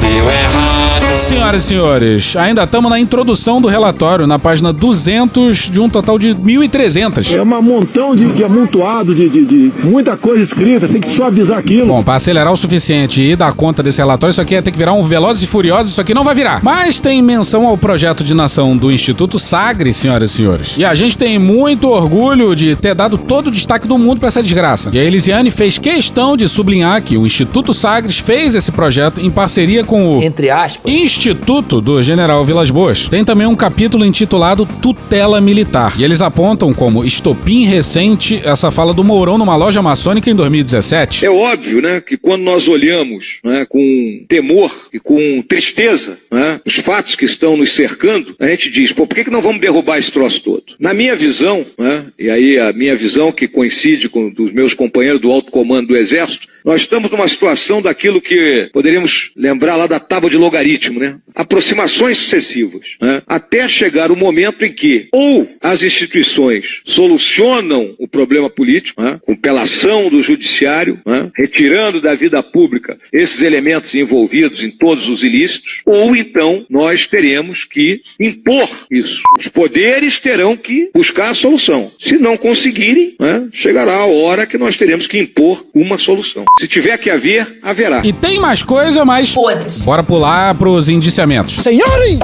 Deu errado. Senhoras e senhores, ainda estamos na introdução do relatório, na página 200 de um total de 1.300. É um montão de, de amontoado, de, de, de, muita coisa escrita, tem que suavizar aquilo. Bom, para acelerar o suficiente e dar conta desse relatório, isso aqui ia ter que virar um Velozes e Furiosos, isso aqui não vai virar. Mas tem menção ao projeto de nação do Instituto Sagre, senhoras e senhores. E a gente tem muito orgulho de ter dado todo o destaque do mundo para essa desgraça. E a Elisiane fez questão de sublinhar que o Instituto Sagres fez esse projeto em parceria com o... Entre aspas Instituto do General Vilas Boas. Tem também um capítulo intitulado Tutela Militar. E eles apontam como estopim recente essa fala do Mourão numa loja maçônica em 2017. É óbvio, né, que quando nós olhamos né, com temor e com tristeza né, os fatos que estão nos cercando, a gente diz, pô, por que, que não vamos derrubar esse troço todo? Na minha visão, né, e aí a minha visão que coincide com dos meus companheiros do alto comando do Exército, nós estamos numa situação daquilo que poderíamos lembrar lá da tábua de logaritmo, né? Aproximações sucessivas, né? até chegar o momento em que ou as instituições solucionam o problema político, né? com pelação do judiciário, né? retirando da vida pública esses elementos envolvidos em todos os ilícitos, ou então nós teremos que impor isso. Os poderes terão que buscar a solução. Se não conseguirem, né? chegará a hora que nós teremos que impor uma solução. Se tiver que haver, haverá. E tem mais coisa, mas. Bora pular pros indiciamentos. Senhores!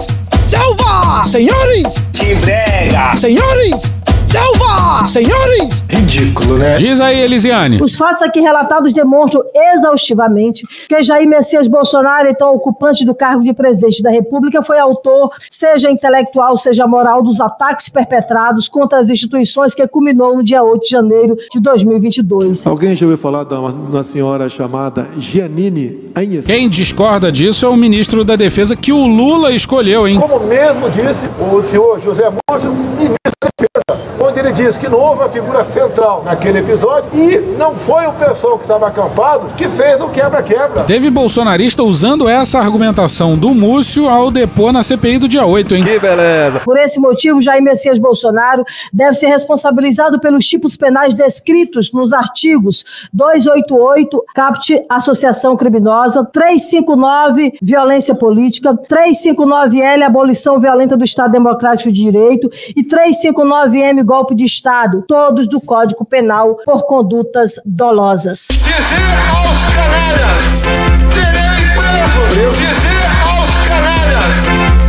Selva! Senhores! Que brega! Senhores! Selva! Senhores! Ridículo, né? Diz aí, Elisiane. Os fatos aqui relatados demonstram exaustivamente que Jair Messias Bolsonaro, então ocupante do cargo de presidente da República, foi autor, seja intelectual, seja moral, dos ataques perpetrados contra as instituições que culminou no dia 8 de janeiro de 2022. Alguém já ouviu falar de uma, uma senhora chamada Giannini Agnes? Quem discorda disso é o ministro da Defesa que o Lula escolheu, hein? Como mesmo disse o senhor José Múcio, ministro da Defesa, que não houve uma figura central naquele episódio e não foi o pessoal que estava acampado que fez o quebra-quebra. Teve bolsonarista usando essa argumentação do Múcio ao depor na CPI do dia 8, hein? Que beleza. Por esse motivo, Jair Messias Bolsonaro deve ser responsabilizado pelos tipos penais descritos nos artigos 288, CAPT, associação criminosa, 359, violência política, 359L, abolição violenta do Estado Democrático de Direito e 359M, golpe de Estado, todos do Código Penal por condutas dolosas. Dizer aos canalhas, serei preso! Dizer aos canalhas!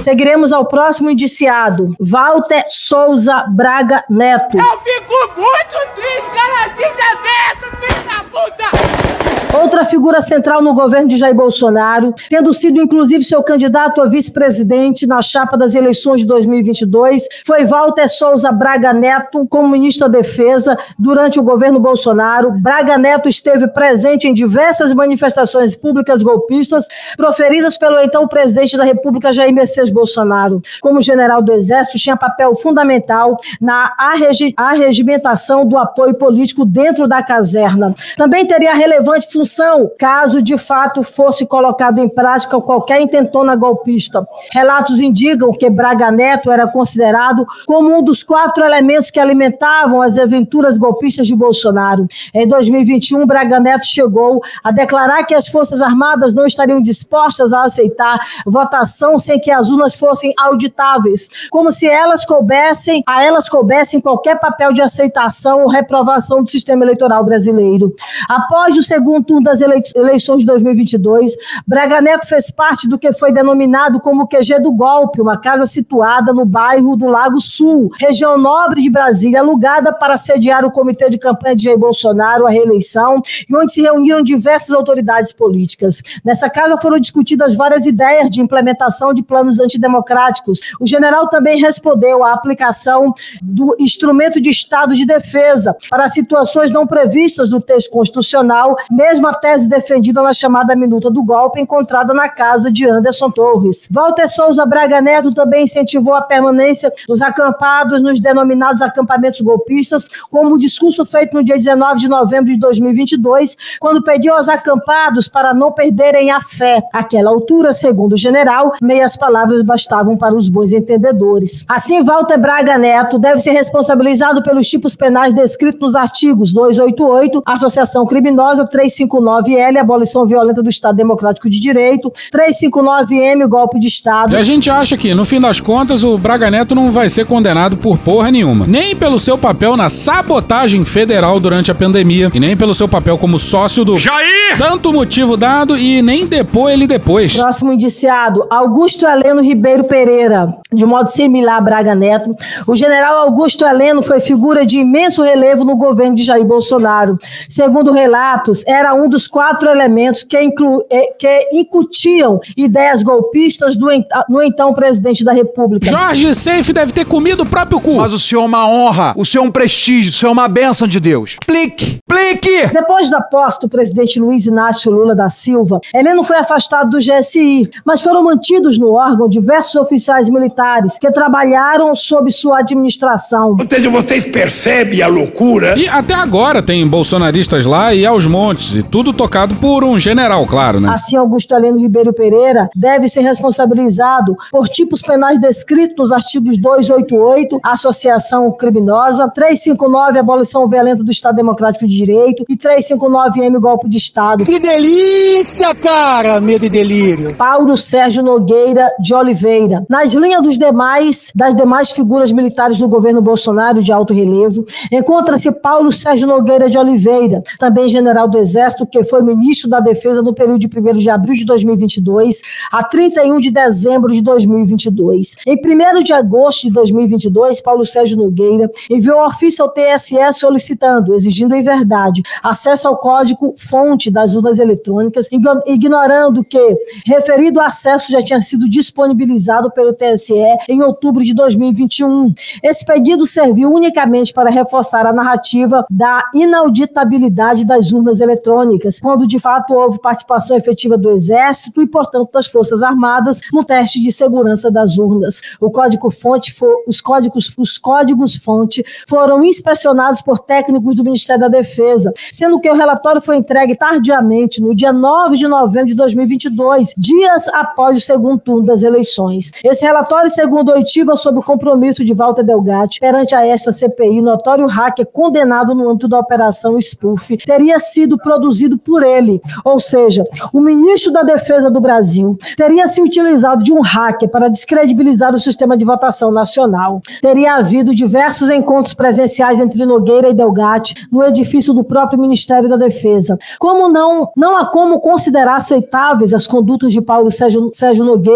Seguiremos ao próximo indiciado, Walter Souza Braga Neto. Eu fico muito triste, cara, desaberto, filho da puta! Outra figura central no governo de Jair Bolsonaro, tendo sido inclusive seu candidato a vice-presidente na chapa das eleições de 2022, foi Walter Souza Braga Neto, como ministro da Defesa durante o governo Bolsonaro. Braga Neto esteve presente em diversas manifestações públicas golpistas proferidas pelo então presidente da República, Jair Messias Bolsonaro. Como general do Exército, tinha papel fundamental na arregi arregimentação do apoio político dentro da caserna. Também teria relevante função caso de fato fosse colocado em prática qualquer intentona golpista. Relatos indicam que Braga Neto era considerado como um dos quatro elementos que alimentavam as aventuras golpistas de Bolsonaro. Em 2021, Braga Neto chegou a declarar que as Forças Armadas não estariam dispostas a aceitar votação sem que as urnas fossem auditáveis, como se elas coubessem, a elas coubessem qualquer papel de aceitação ou reprovação do sistema eleitoral brasileiro. Após o segundo turno das eleições de 2022, Braga Neto fez parte do que foi denominado como QG do Golpe, uma casa situada no bairro do Lago Sul, região nobre de Brasília, alugada para sediar o comitê de campanha de Jair Bolsonaro à reeleição e onde se reuniram diversas autoridades políticas. Nessa casa foram discutidas várias ideias de implementação de planos antidemocráticos. O general também respondeu à aplicação do instrumento de Estado de defesa para situações não previstas no texto constitucional, mesma tese defendida na chamada minuta do golpe encontrada na casa de Anderson Torres. Walter Souza Braga Neto também incentivou a permanência dos acampados nos denominados acampamentos golpistas, como o discurso feito no dia 19 de novembro de 2022, quando pediu aos acampados para não perderem a fé. Àquela altura, segundo o general, meias palavras bastavam para os bons entendedores. Assim, Walter Braga Neto deve ser responsabilizado pelos tipos penais descritos nos artigos 288, associação criminosa, 359L, abolição violenta do Estado Democrático de Direito, 359M, golpe de Estado. E a gente acha que, no fim das contas, o Braga Neto não vai ser condenado por porra nenhuma. Nem pelo seu papel na sabotagem federal durante a pandemia, e nem pelo seu papel como sócio do Jair! Tanto motivo dado e nem depor ele depois. Próximo indiciado, Augusto Heleno Ribeiro Pereira. De modo similar a Braga Neto, o general Augusto Heleno foi figura de imenso relevo no governo de Jair Bolsonaro. Segundo relatos, era um dos quatro elementos que, inclu, eh, que incutiam ideias golpistas do, no então presidente da República. Jorge Seife deve ter comido o próprio cu. Mas o senhor é uma honra, o senhor é um prestígio, o senhor é uma bênção de Deus. Plique! Plique! Depois da posse do presidente Luiz Inácio Lula da Silva, Heleno foi afastado do GSI, mas foram mantidos no órgão diversos oficiais militares que trabalharam sob sua administração. Ou seja, vocês percebem a loucura? E até agora tem bolsonaristas lá e aos montes, e tudo tocado por um general, claro, né? Assim, Augusto Heleno Ribeiro Pereira deve ser responsabilizado por tipos penais descritos nos artigos 288, associação criminosa, 359, abolição violenta do Estado Democrático de Direito e 359M, golpe de Estado. Que delícia, cara! Medo e delírio. Paulo Sérgio Nogueira de Oliveira. Nas linhas dos demais, das demais figuras militares do governo Bolsonaro de alto relevo, encontra-se Paulo Sérgio Nogueira de Oliveira, também general do Exército, que foi ministro da Defesa no período de 1 de abril de 2022 a 31 de dezembro de 2022. Em 1 de agosto de 2022, Paulo Sérgio Nogueira enviou ofício ao TSE solicitando, exigindo em verdade, acesso ao código fonte das urnas eletrônicas, ignorando que referido acesso já tinha sido disponibilizado pelo TSE em outubro de 2021. Esse pedido serviu unicamente para reforçar a narrativa da inauditabilidade das urnas eletrônicas, quando de fato houve participação efetiva do Exército e, portanto, das Forças Armadas no teste de segurança das urnas. O código-fonte, os códigos, os códigos-fonte foram inspecionados por técnicos do Ministério da Defesa, sendo que o relatório foi entregue tardiamente, no dia 9 de novembro de 2022, dias após o segundo turno das eleições. Esse relatório, segundo oitiva, sob o compromisso de Walter Delgatti perante a esta CPI, notório hacker condenado no âmbito da Operação Spoof, teria sido produzido por ele, ou seja, o ministro da Defesa do Brasil teria se utilizado de um hacker para descredibilizar o sistema de votação nacional. Teria havido diversos encontros presenciais entre Nogueira e Delgatti no edifício do próprio Ministério da Defesa. Como não, não há como considerar aceitáveis as condutas de Paulo Sérgio, Sérgio Nogueira,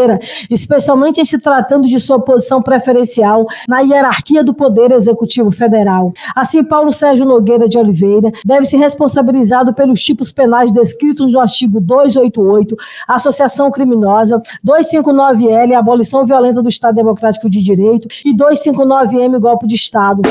especialmente em se tratando de sua posição preferencial na hierarquia do Poder Executivo Federal. Assim, Paulo Sérgio Nogueira de Oliveira deve ser responsabilizado pelos tipos penais descritos no artigo 288, associação criminosa, 259L, abolição violenta do Estado Democrático de Direito e 259M, golpe de Estado.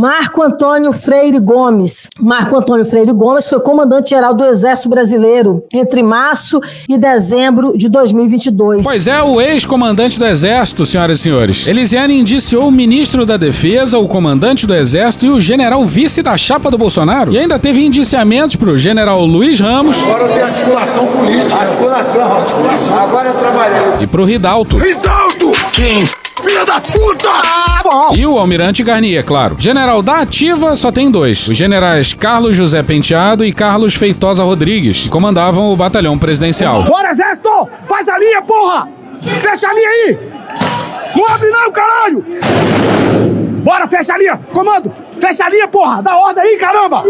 Marco Antônio Freire Gomes. Marco Antônio Freire Gomes foi comandante-geral do Exército Brasileiro entre março e dezembro de 2022. Pois é, o ex-comandante do Exército, senhoras e senhores. Elisiane indiciou o ministro da Defesa, o comandante do Exército e o general vice da chapa do Bolsonaro. E ainda teve indiciamentos pro general Luiz Ramos. Agora tem articulação política. Articulação, articulação. Agora é trabalhar. E pro Ridalto. Ridalto! Quem? Filha da puta! Ah, bom. E o almirante Garnier, claro. General da ativa só tem dois. Os generais Carlos José Penteado e Carlos Feitosa Rodrigues, que comandavam o batalhão presidencial. Bora, exército! Faz a linha, porra! Fecha a linha aí! Não abre não, caralho! Bora, fecha a linha! Comando! Fecha a linha, porra! Dá ordem aí, caramba!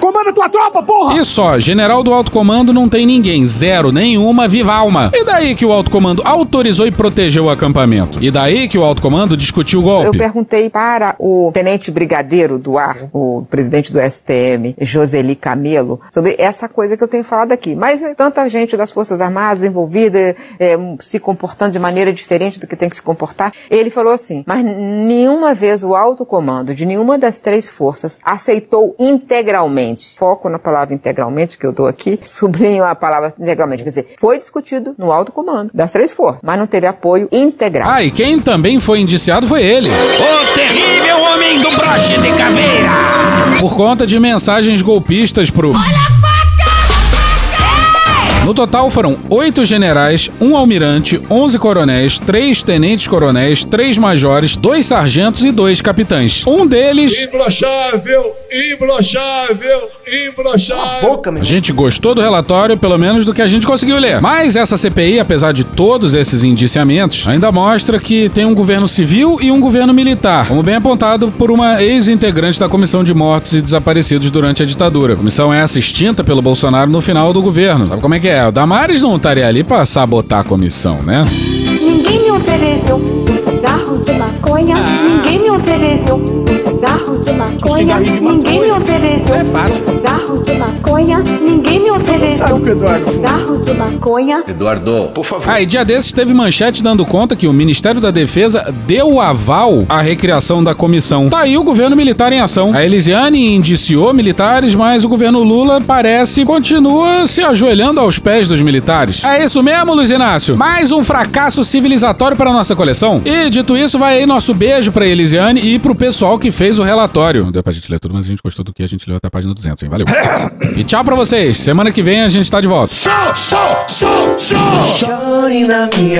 Comanda tua tropa, porra! E só, general do alto comando não tem ninguém, zero, nenhuma viva alma. E daí que o alto comando autorizou e protegeu o acampamento? E daí que o alto comando discutiu o Eu golpe? perguntei para o tenente brigadeiro do ar, o presidente do STM, Joseli Camelo, sobre essa coisa que eu tenho falado aqui. Mas é tanta gente das Forças Armadas envolvida, é, se comportando de maneira diferente do que tem que se comportar. Ele falou assim, mas nenhuma vez o alto comando de nenhuma das três forças aceitou integralmente, foco na palavra integralmente que eu dou aqui, sublinho a palavra integralmente, quer dizer, foi discutido no alto comando das três forças, mas não teve apoio integral. Ah, e quem também foi indiciado foi ele. O terrível homem do broche de caveira! Por conta de mensagens golpistas pro. No total foram oito generais, um almirante, onze coronéis, três tenentes coronéis, três majores, dois sargentos e dois capitães. Um deles. Imbrochável, imbrochável, imbrochável. A gente gostou do relatório, pelo menos do que a gente conseguiu ler. Mas essa CPI, apesar de todos esses indiciamentos, ainda mostra que tem um governo civil e um governo militar, como bem apontado por uma ex-integrante da Comissão de Mortos e Desaparecidos durante a ditadura. A comissão essa extinta pelo Bolsonaro no final do governo. Sabe como é que é? O Damares não estaria ali pra sabotar a comissão, né? Ninguém me ofereceu um cigarro de maconha. Ninguém me ofereceu maconha. Ninguém me ofereceu Isso é fácil. cigarro de maconha. Ninguém me ofereceu um cigarro de maconha. Eduardo, por favor. Ah, e dia desses teve manchete dando conta que o Ministério da Defesa deu aval à recriação da comissão. Tá aí o governo militar em ação. A Elisiane indiciou militares, mas o governo Lula parece continua se ajoelhando aos pés dos militares. É isso mesmo, Luiz Inácio? Mais um fracasso civilizatório para a nossa coleção. E dito isso, vai aí nosso beijo pra Elisiane e pro pessoal que fez o relatório. Deu pra gente ler tudo, mas a gente gostou do que a gente leu até a página 200, hein? Valeu. e tchau pra vocês. Semana que vem a gente tá de volta.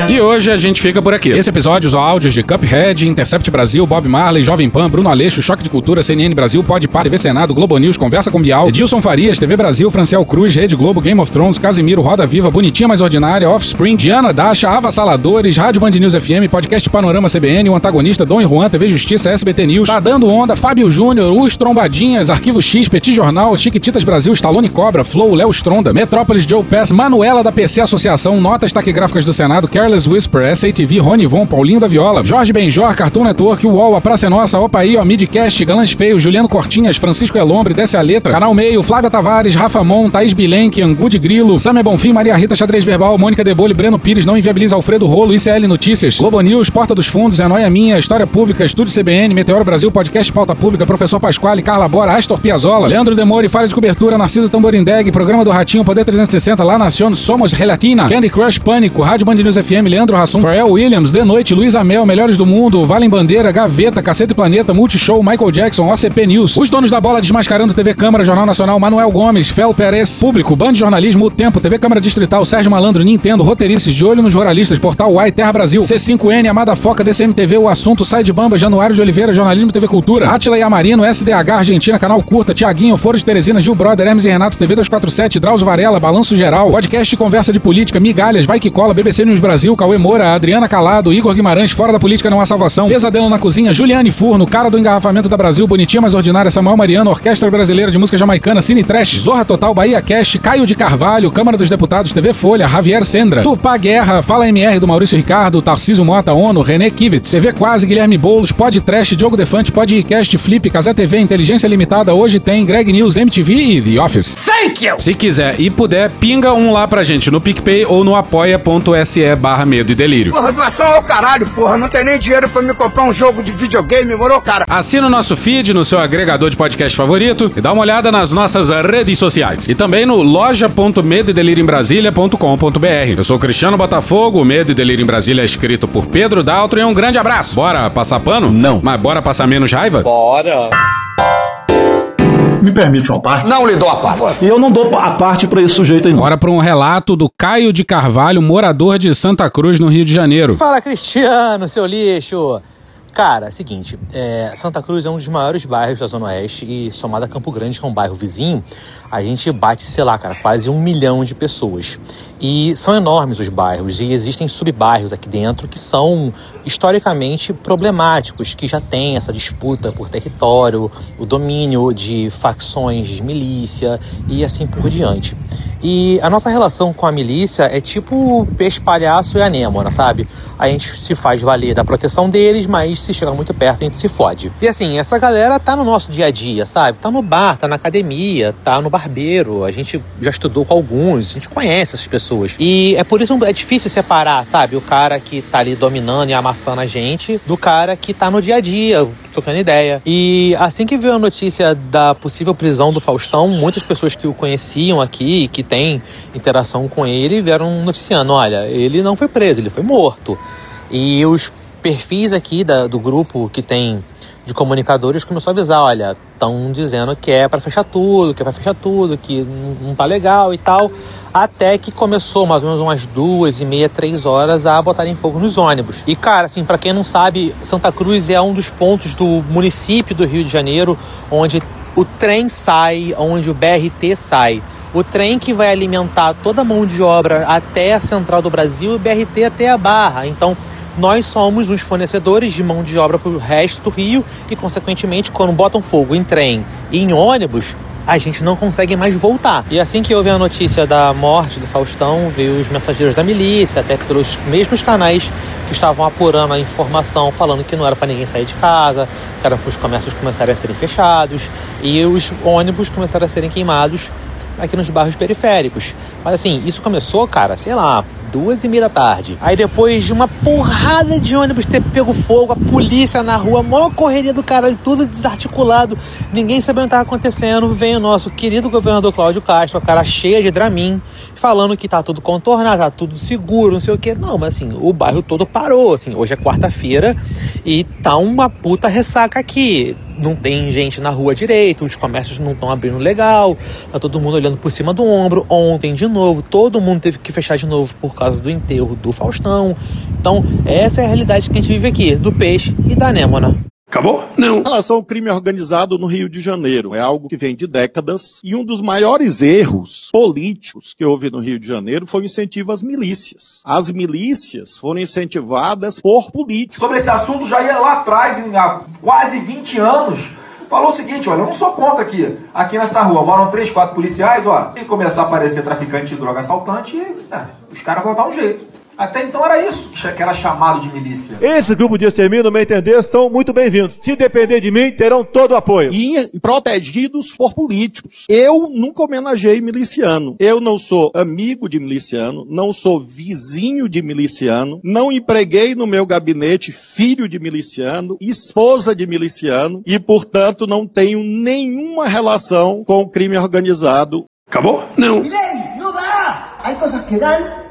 E hoje a gente fica por aqui. Esse episódio, os áudios de Cuphead, Intercept Brasil, Bob Marley, Jovem Pan, Bruno Aleixo, Choque de Cultura, CNN Brasil, Pode Par, TV Senado, Globo News, Conversa com Bial, Edilson Farias, TV Brasil, Franciel Cruz, Rede Globo, Game of Thrones, Casimiro, Roda Viva, Bonitinha Mais Ordinária, Offspring, Diana Dasha, Avassaladores, Rádio Band News FM, Podcast Panorama CBN, o Antagonista, Dom e Juan, TV Justiça, SBT News, Tá Dando Onda, Fábio Júnior, Os Trombadinhas, Arquivo X, Petit Jornal, Chiquititas Brasil, Stallone Cobra, Flow, Léo Stronda, Metrópolis Joe Pass, Manuela da PC Associação, Notas Taquigráficas do Senado, Careless Whisper, SATV, Rony Von, Paulinho da Viola, Jorge Benjor, Cartoon Network, UOL, A Praça é Nossa, Opaí, Midcast, Galãs Feios, Juliano Cortinhas, Francisco Elombre, Desce a Letra, Canal Meio, Flávia Tavares, Rafa Mon, Thaís Bilenque, Angu de Grilo, Samia Bonfim, Maria Rita Xadrez Verbal, Mônica Debole, Breno Pires, Não Inviabiliza Alfredo Rolo, ICL Notícias, Globo News, Porta dos Fundos, É Noia Minha, História Pública, Estúdio CBN, Meteoro Brasil, Podcast Pauta Pública, Professor Pasquale, Carla Bora, Astor Piazzolla, Leandro Demore, Falha de Cobertura, Narcisa Tamborindeg, Programa do Ratinho, Poder 360, La Nacion, Somos Relatina, Candy Crush Pânico, Rádio Band News FM, Leandro Rassum, Pharrell Williams, De Noite, Luiz Amel, Melhores do Mundo, Valem Bandeira, Gaveta, Cacete Planeta, Multishow, Michael Jackson, OCP News, Os Donos da Bola Desmascarando TV Câmara, Jornal Nacional, Manuel Gomes, Fel Pérez, Público, Band Jornalismo, O Tempo, TV Câmara Distrital, Sérgio Malandro, Nintendo, Roteiristas, De Olho nos Jornalistas, Portal Uai, Terra Brasil, C5N, Amada Foca, DCM TV, O Assunto, Sai de Bamba, Januário de Oliveira, Jornalismo TV Cultura, Atila e Amarino, SDH, Argentina, Canal Curta, Tiaguinho, Foro de Teresina, Gil Brother, Hermes e Renato, TV 247, Drauzio Varela, Balanço Geral, Podcast Conversa de Política, Migalhas, Vai Que Cola, BBC News Brasil, Cauê Moura, Adriana Calado, Igor Guimarães, Fora da Política Não Há Salvação, Pesadelo na Cozinha, Juliane Furno, Cara do Engarrafamento da Brasil, Bonitinha Mais Ordinária, Samuel Mariano, Orquestra Brasileira de Música Jamaicana, Cine Trash, Zorra Total, Bahia Cast, Caio de Carvalho, Câmara dos Deputados, TV Folha, Javier Sendra, Tupá Guerra, Fala MR do Maurício Ricardo, Tarcísio Mota, ONU, René Kivitz, TV Quase, Guilherme Boulos, Pod Trash, Diogo Defante, Podcast, Flip, Casé TV, Inteligência Limitada, hoje tem Greg News, MTV e The Office. Thank you! Se quiser e puder, pinga um lá pra gente no PicPay ou no apoia.se barra medo e delírio. Porra, doação ao caralho, porra. Não tem nem dinheiro pra me comprar um jogo de videogame, moro, cara? Assina o nosso feed no seu agregador de podcast favorito e dá uma olhada nas nossas redes sociais. E também no loja.medoedelirioembrasilha.com.br. Eu sou o Cristiano Botafogo, o Medo e Delírio em Brasília é escrito por Pedro Daltro e um grande abraço. Bora passar pano? Não. Mas bora passar menos raiva? Bora! Me permite uma parte? Não lhe dou a parte. E eu não dou a parte pra esse sujeito aí, não. Bora para um relato do Caio de Carvalho, morador de Santa Cruz, no Rio de Janeiro. Fala, Cristiano, seu lixo. Cara, seguinte, é, Santa Cruz é um dos maiores bairros da Zona Oeste e somado a Campo Grande, que é um bairro vizinho, a gente bate, sei lá, cara, quase um milhão de pessoas. E são enormes os bairros e existem subbairros aqui dentro que são historicamente problemáticos, que já tem essa disputa por território, o domínio de facções de milícia e assim por diante. E a nossa relação com a milícia é tipo peixe palhaço e anêmona, sabe? A gente se faz valer da proteção deles, mas se chega muito perto a gente se fode. E assim, essa galera tá no nosso dia a dia, sabe? Tá no bar, tá na academia, tá no barbeiro. A gente já estudou com alguns, a gente conhece essas pessoas. E é por isso é difícil separar, sabe? O cara que tá ali dominando e amassando a gente do cara que tá no dia a dia, trocando ideia. E assim que veio a notícia da possível prisão do Faustão, muitas pessoas que o conheciam aqui, que têm interação com ele, vieram noticiando: olha, ele não foi preso, ele foi morto. E os perfis aqui da, do grupo que tem de comunicadores começou a avisar, olha, estão dizendo que é para fechar tudo, que é para fechar tudo, que não, tá legal e tal, até que começou mais ou menos umas duas e meia, três horas a botarem fogo nos ônibus. E cara, assim, para quem não sabe, Santa Cruz é um dos pontos do município do Rio de Janeiro onde o trem sai, onde o BRT sai. O trem que vai alimentar toda a mão de obra até a Central do Brasil e o BRT até a Barra. Então, nós somos os fornecedores de mão de obra para o resto do Rio e, consequentemente, quando botam fogo em trem e em ônibus, a gente não consegue mais voltar. E assim que houve a notícia da morte do Faustão, veio os mensageiros da milícia, até pelos mesmos canais que estavam apurando a informação, falando que não era para ninguém sair de casa, que era para os comércios começarem a serem fechados e os ônibus começaram a serem queimados aqui nos bairros periféricos. Mas assim, isso começou, cara, sei lá, duas e meia da tarde. Aí depois de uma porrada de ônibus ter pego fogo, a polícia na rua, maior correria do caralho, tudo desarticulado, ninguém sabendo o que estava acontecendo, vem o nosso querido governador Cláudio Castro, a cara cheia de Dramin, falando que tá tudo contornado, tá tudo seguro, não sei o que. Não, mas assim, o bairro todo parou, assim, hoje é quarta-feira e tá uma puta ressaca aqui não tem gente na rua direito, os comércios não estão abrindo legal, tá todo mundo olhando por cima do ombro. Ontem, de novo, todo mundo teve que fechar de novo por causa do enterro do Faustão. Então, essa é a realidade que a gente vive aqui, do peixe e da anêmona. Acabou? Não. Em relação ao crime organizado no Rio de Janeiro, é algo que vem de décadas e um dos maiores erros políticos que houve no Rio de Janeiro foi o incentivo às milícias. As milícias foram incentivadas por políticos. Sobre esse assunto já ia lá atrás, há quase 20 anos, falou o seguinte, olha, eu não sou contra aqui, aqui nessa rua, moram três, quatro policiais, ó, e começar a aparecer traficante de droga assaltante, e, é, os caras vão dar um jeito. Até então era isso que era chamado de milícia. Esse grupo de extermínio, no meu entender, são muito bem-vindos. Se depender de mim, terão todo o apoio. E protegidos por políticos. Eu nunca homenageei miliciano. Eu não sou amigo de miliciano, não sou vizinho de miliciano, não empreguei no meu gabinete filho de miliciano, esposa de miliciano e, portanto, não tenho nenhuma relação com o crime organizado. Acabou? Não. Milei, não dá! Hay cosas que dan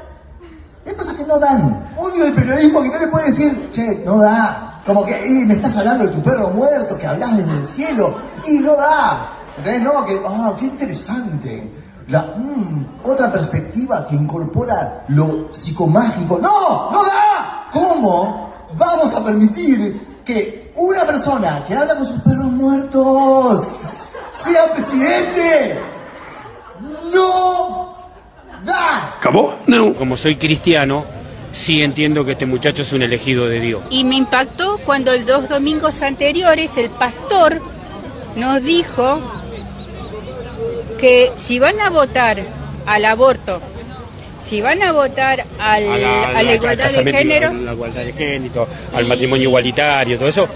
hay cosas que no dan. Odio el periodismo que no le puede decir, che, no da. Como que, y me estás hablando de tu perro muerto, que hablas desde el cielo, y no da. ¿Entendés? No, que, ah, qué interesante. Mm, otra perspectiva que incorpora lo psicomágico. ¡No! ¡No da! ¿Cómo vamos a permitir que una persona que habla con sus perros muertos sea presidente? ¡No! ¿Acabó? No. Como soy cristiano, sí entiendo que este muchacho es un elegido de Dios. Y me impactó cuando el dos domingos anteriores el pastor nos dijo que si van a votar al aborto, si van a votar al, A la, a la al igualdad de género, a la igualdad de género, al matrimonio igualitario, todo eso,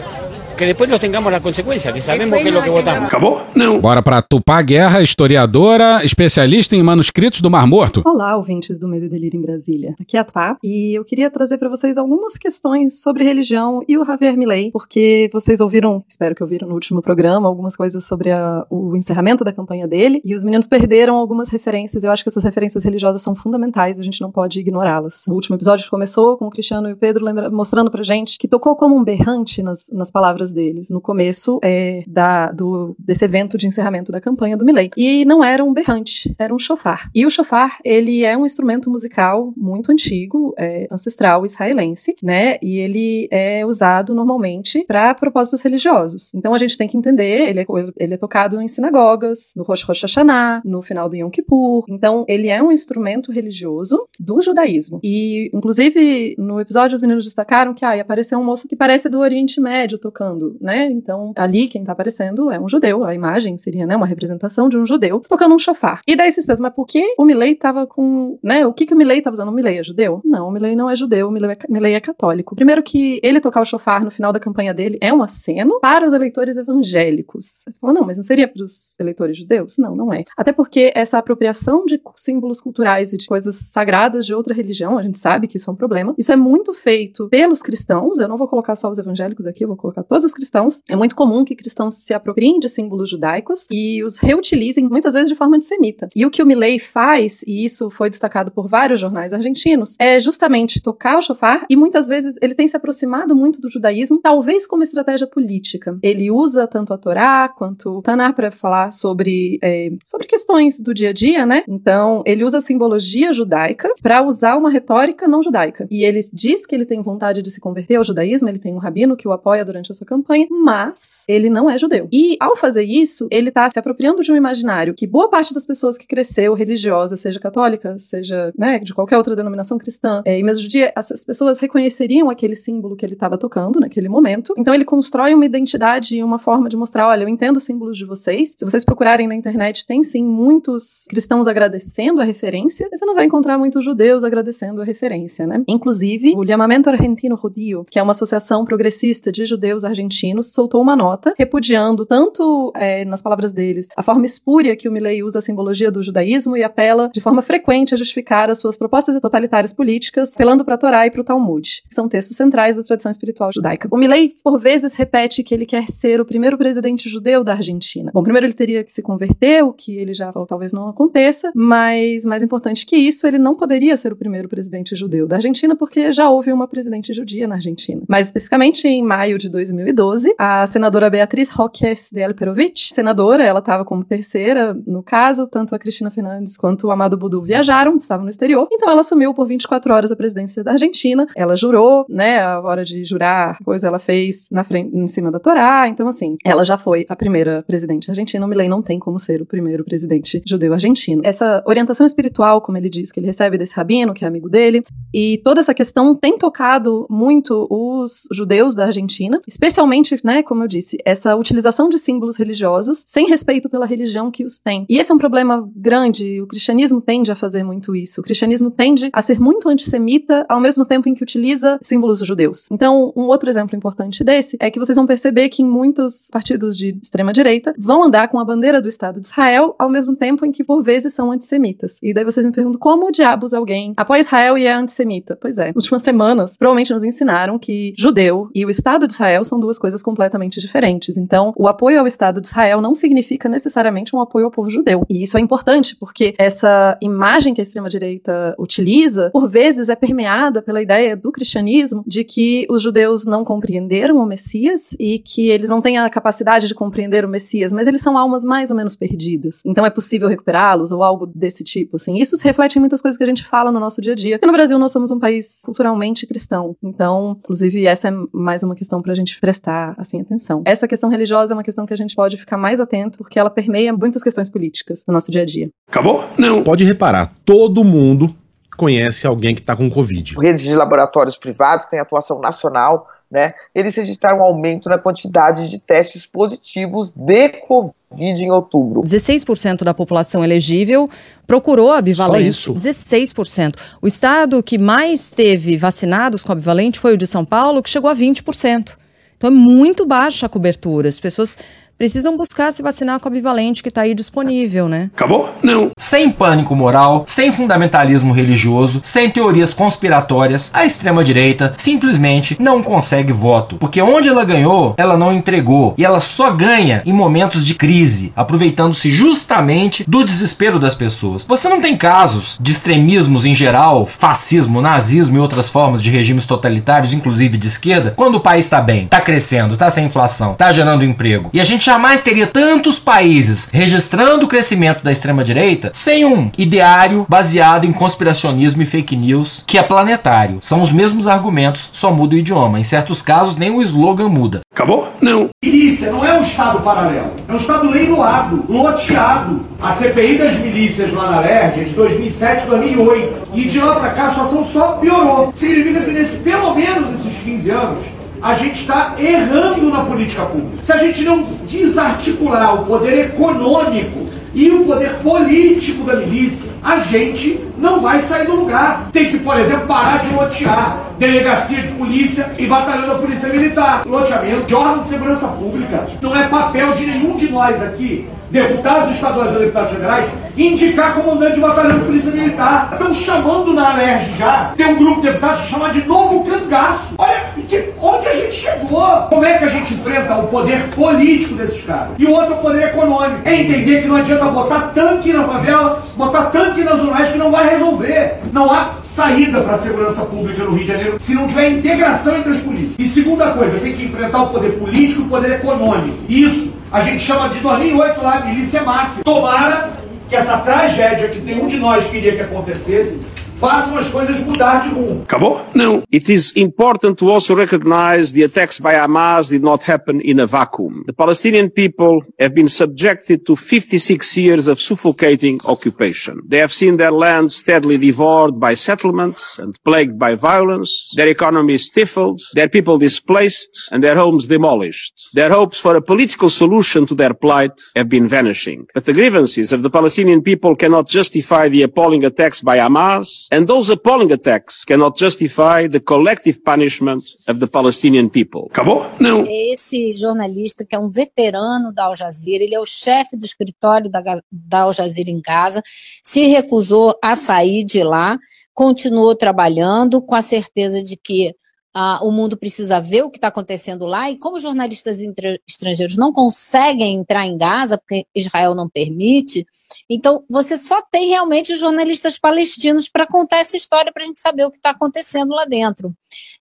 que después nos tengamos la consecuencia, que sabemos es lo no que votamos. Acabou? Não. Bora pra Tupá Guerra, historiadora, especialista em manuscritos do Mar Morto. Olá, ouvintes do Medo e Delírio em Brasília. Aqui é a Tupá e eu queria trazer para vocês algumas questões sobre religião e o Javier Milei, porque vocês ouviram, espero que ouviram no último programa, algumas coisas sobre a- o encerramento da campanha dele e os meninos perderam algumas referências. Eu acho que essas referências religiosas são fundamentais, a gente não pode ignorá-las. O último episódio começou com o Cristiano e o Pedro lembra- mostrando pra gente que tocou como um berrante nas, nas palavras palavras deles no começo é, da, do, desse evento de encerramento da campanha do Milley. E não era um berrante, era um chofar. E o chofar, ele é um instrumento musical muito antigo, é, ancestral israelense, né? E ele é usado normalmente para propósitos religiosos. Então a gente tem que entender, ele é, ele é tocado em sinagogas, no Rosh Hashanah, no final do Yom Kippur. Então ele é um instrumento religioso do judaísmo. E, inclusive, no episódio os meninos destacaram que ah, apareceu um moço que parece do Oriente Médio tocando, né? Então ali quem tá aparecendo é um judeu, a imagem seria, né, uma representação de um judeu tocando um chofar. E daí vocês pensam, mas por que o Milley tava com, né, o que que o Milley tava usando? O Milley é judeu? Não, o Milley não é judeu, o Milley é, é católico. Primeiro que ele tocar o chofar no final da campanha dele é um aceno para os eleitores evangélicos. Você fala, não, mas não seria para os eleitores judeus? Não, não é. Até porque essa apropriação de símbolos culturais e de coisas sagradas de outra religião, a gente sabe que isso é um problema. Isso é muito feito pelos cristãos, eu não vou colocar só os evangélicos aqui, eu vou colocar todos os cristãos. É muito comum que cristãos se apropriem de símbolos judaicos e os reutilizem muitas vezes de forma antissemita. E o que o Milley faz, e isso foi destacado por vários jornais argentinos, é justamente tocar o chofar e muitas vezes ele tem se aproximado muito do judaísmo, talvez como estratégia política. Ele usa tanto a Torá quanto o Tanar para falar sobre, é, sobre questões do dia a dia, né? Então, ele usa a simbologia judaica para usar uma retórica não judaica. E ele diz que ele tem vontade de se converter ao judaísmo, ele tem um rabino que o apoia durante a sua campanha, mas ele não é judeu. E ao fazer isso, ele está se apropriando de um imaginário que boa parte das pessoas que cresceu religiosa, seja católica, seja né, de qualquer outra denominação cristã, é, e mesmo dia, essas pessoas reconheceriam aquele símbolo que ele estava tocando naquele momento. Então ele constrói uma identidade e uma forma de mostrar, olha, eu entendo os símbolos de vocês. Se vocês procurarem na internet, tem sim muitos cristãos agradecendo a referência, mas você não vai encontrar muitos judeus agradecendo a referência, né? Inclusive, o Llamamento Argentino Judio, que é uma associação progressista de judeus argentinos, soltou uma nota repudiando tanto, é, nas palavras deles, a forma espúria que o Milley usa a simbologia do judaísmo e apela de forma frequente a justificar as suas propostas totalitárias políticas, apelando para a Torá e para o Talmud, que são textos centrais da tradição espiritual judaica. O Milley, por vezes, repete que ele quer ser o primeiro presidente judeu da Argentina. Bom, primeiro ele teria que se converter, o que ele já falou talvez não aconteça, mas mais importante que isso, ele não poderia ser o primeiro presidente judeu da Argentina, porque já houve uma presidente judia na Argentina. Mais especificamente, em maio de 2012, a senadora Beatriz Roques de Alperovich, senadora, ela estava como terceira no caso, tanto a Cristina Fernandes quanto o Amado Budu viajaram, estavam no exterior, então ela assumiu por 24 horas a presidência da Argentina, ela jurou, né, a hora de jurar, coisa ela fez na frente, em cima da Torá, então assim, ela já foi a primeira presidente argentina, o Milley não tem como ser o primeiro presidente judeu argentino. Essa orientação espiritual, como ele diz, que ele recebe desse rabino, que é amigo dele, e toda essa questão tem tocado muito os judeus da Argentina, especialmente, né, como eu disse, essa utilização de símbolos religiosos sem respeito pela religião que os tem. E esse é um problema grande, o cristianismo tende a fazer muito isso. O cristianismo tende a ser muito antissemita ao mesmo tempo em que utiliza símbolos judeus. Então, um outro exemplo importante desse é que vocês vão perceber que em muitos partidos de extrema direita vão andar com a bandeira do Estado de Israel ao mesmo tempo em que por vezes são antissemitas. E daí vocês me perguntam como diabos alguém apoia Israel e é antissemita? Pois é, últimas semanas provavelmente nos ensinaram que judeu e o Estado de Israel são duas coisas completamente diferentes. Então, o apoio ao Estado de Israel não significa necessariamente um apoio ao povo judeu. E isso é importante porque essa imagem que a extrema-direita utiliza, por vezes, é permeada pela ideia do cristianismo de que os judeus não compreenderam o Messias e que eles não têm a capacidade de compreender o Messias, mas eles são almas mais ou menos perdidas. Então é possível recuperá-los ou algo desse tipo, assim. Isso se reflete em muitas coisas que a gente fala no nosso dia a dia. Porque no Brasil nós somos um país culturalmente cristão. Então, inclusive, essa é mais uma questão pra gente prestar, assim, atenção. Essa questão religiosa é uma questão que a gente pode ficar mais atento porque ela permeia muitas questões políticas no nosso dia a dia. Acabou? Não. Pode reparar, todo mundo conhece alguém que está com Covid. Redes de laboratórios privados têm atuação nacional, né? Eles registraram um aumento na quantidade de testes positivos de Covid em outubro. 16% da população elegível procurou a bivalente. Só isso? 16%. O estado que mais teve vacinados com a bivalente foi o de São Paulo, que chegou a 20%. Então é muito baixa a cobertura. As pessoas precisam buscar se vacinar com a bivalente que está aí disponível, né? Acabou? Não. Sem pânico moral, sem fundamentalismo religioso, sem teorias conspiratórias, a extrema-direita simplesmente não consegue voto. Porque onde ela ganhou, ela não entregou. E ela só ganha em momentos de crise, aproveitando-se justamente do desespero das pessoas. Você não tem casos de extremismos em geral, fascismo, nazismo e outras formas de regimes totalitários, inclusive de esquerda, quando o país está bem, está crescendo, está sem inflação, está gerando emprego. E a gente jamais teria tantos países registrando o crescimento da extrema-direita sem um ideário baseado em conspiracionismo e fake news que é planetário. São os mesmos argumentos, só muda o idioma. Em certos casos, nem o slogan muda. Acabou? Não. Milícia não é um Estado paralelo, é um Estado leiloado, loteado. A CPI das milícias lá na LERJ é de 2007 2008. E de lá pra cá a situação só piorou. Significa que nesse, pelo menos nesses 15 anos, a gente está errando na política pública. Se a gente não desarticular o poder econômico e o poder político da milícia, a gente não vai sair do lugar. Tem que, por exemplo, parar de lotear delegacia de polícia e batalhão da polícia militar. Loteamento de órgão de segurança pública não é papel de nenhum de nós aqui deputados estaduais ou deputados federais, indicar comandante de batalhão de polícia militar. Estão chamando na Alerj já. Tem um grupo de deputados que chama de novo cangaço. Olha que, onde a gente chegou. Como é que a gente enfrenta o poder político desses caras? E outro é o poder econômico. É entender que não adianta botar tanque na favela, botar tanque na zona que não vai resolver. Não há saída para a segurança pública no Rio de Janeiro se não tiver integração entre as polícias. E segunda coisa, tem que enfrentar o poder político e o poder econômico. Isso a gente chama de 2008 lá milícia máfia. Tomara que essa tragédia que nenhum de nós queria que acontecesse façam as coisas mudar de rumo. Acabou? Não. It is important to also recognize the attacks by Hamas did not happen in a vacuum. The Palestinian people have been subjected to 56 years of suffocating occupation. They have seen their land steadily devoured by settlements and plagued by violence, their economy stifled, their people displaced, and their homes demolished. Their hopes for a political solution to their plight have been vanishing. But the grievances of the Palestinian people cannot justify the appalling attacks by Hamas, and those appalling attacks cannot justify the collective punishment of the Palestinian people. Acabou? Não. Esse jornalista que é um veterano da Al Jazeera, ele é o chefe do escritório da, da Al Jazeera em Gaza, se recusou a sair de lá, continuou trabalhando com a certeza de que Uh, o mundo precisa ver o que está acontecendo lá, e como jornalistas estrangeiros não conseguem entrar em Gaza, porque Israel não permite, então você só tem realmente os jornalistas palestinos para contar essa história para a gente saber o que está acontecendo lá dentro.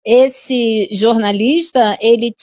Esse jornalista, ele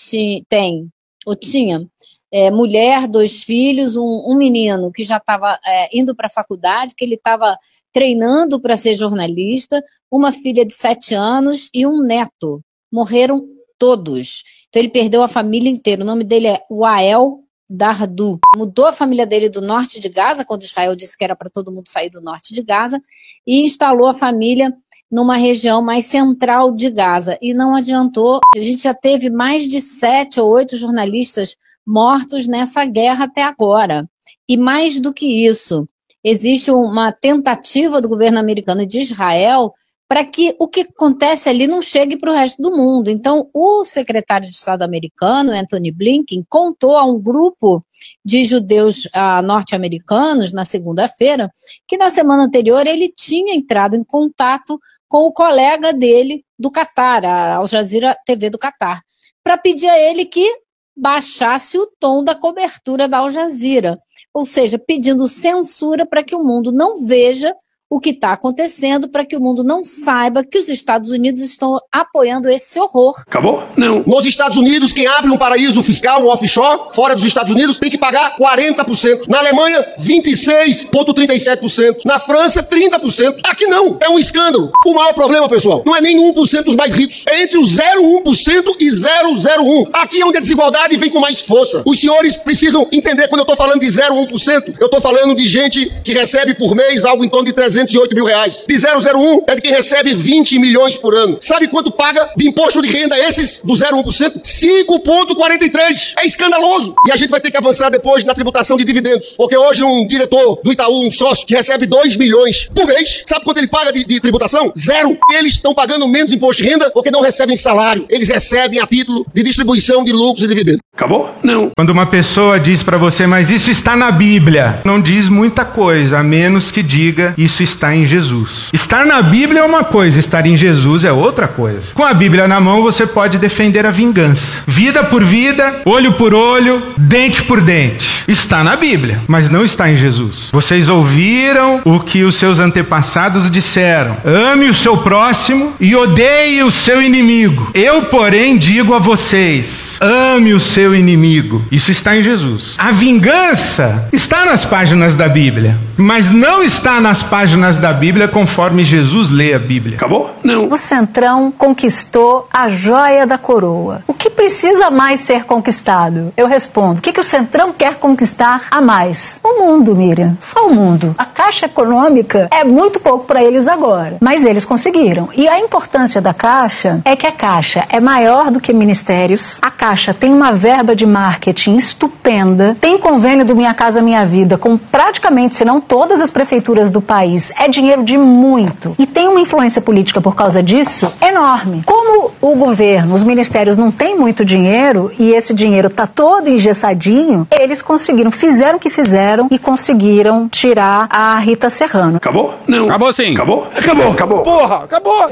tem, ou tinha, é, mulher, dois filhos, um, um menino que já estava é, indo para a faculdade, que ele estava treinando para ser jornalista, uma filha de sete anos e um neto morreram todos. Então ele perdeu a família inteira. O nome dele é Wael Dardu. Mudou a família dele do norte de Gaza, quando Israel disse que era para todo mundo sair do norte de Gaza, e instalou a família numa região mais central de Gaza. E não adiantou. A gente já teve mais de sete ou oito jornalistas mortos nessa guerra até agora. E mais do que isso, existe uma tentativa do governo americano e de Israel para que o que acontece ali não chegue para o resto do mundo. Então, o secretário de Estado americano, Anthony Blinken, contou a um grupo de judeus ah, norte-americanos na segunda-feira que na semana anterior ele tinha entrado em contato com o colega dele do Catar, a Al Jazeera TV do Catar, para pedir a ele que baixasse o tom da cobertura da Al Jazeera, ou seja, pedindo censura para que o mundo não veja o que está acontecendo para que o mundo não saiba que os Estados Unidos estão apoiando esse horror. Acabou? Não. Nos Estados Unidos, quem abre um paraíso fiscal, um offshore, fora dos Estados Unidos, tem que pagar 40%. Na Alemanha, 26,37%. Na França, 30%. Aqui não. É um escândalo. O maior problema, pessoal, não é nem 1% dos mais ricos. É entre o 0,1% e 0,01%. Aqui é onde a desigualdade vem com mais força. Os senhores precisam entender quando eu estou falando de 0,1%, eu estou falando de gente que recebe por mês algo em torno de 300 308 mil reais. De 001 é de quem recebe 20 milhões por ano. Sabe quanto paga de imposto de renda esses do 0,1%? 5,43. É escandaloso. E a gente vai ter que avançar depois na tributação de dividendos. Porque hoje um diretor do Itaú, um sócio, que recebe 2 milhões por mês, sabe quanto ele paga de, de tributação? Zero. Eles estão pagando menos imposto de renda porque não recebem salário. Eles recebem a título de distribuição de lucros e dividendos. Acabou? Não. Quando uma pessoa diz para você, mas isso está na Bíblia, não diz muita coisa, a menos que diga isso está em Jesus. Estar na Bíblia é uma coisa, estar em Jesus é outra coisa. Com a Bíblia na mão, você pode defender a vingança. Vida por vida, olho por olho, dente por dente. Está na Bíblia, mas não está em Jesus. Vocês ouviram o que os seus antepassados disseram: ame o seu próximo e odeie o seu inimigo. Eu, porém, digo a vocês: ame o seu inimigo. Isso está em Jesus. A vingança está nas páginas da Bíblia, mas não está nas páginas da Bíblia conforme Jesus lê a Bíblia. Acabou? Não. O Centrão conquistou a joia da coroa. O que precisa mais ser conquistado? Eu respondo: o que, que o Centrão quer conquistar a mais? O mundo, Miriam. Só o mundo. A Caixa Econômica é muito pouco para eles agora, mas eles conseguiram. E a importância da Caixa é que a Caixa é maior do que ministérios. A Caixa tem uma verba de marketing estupenda, tem convênio do Minha Casa Minha Vida com praticamente, se não todas as prefeituras do país. É dinheiro de muito. E tem uma influência política por causa disso enorme. Como o governo, os ministérios não têm muito dinheiro e esse dinheiro está todo engessadinho, eles conseguiram, fizeram o que fizeram e conseguiram tirar a Rita Serrano. Acabou? Não. Acabou sim. Acabou? Acabou. Acabou. Porra, acabou.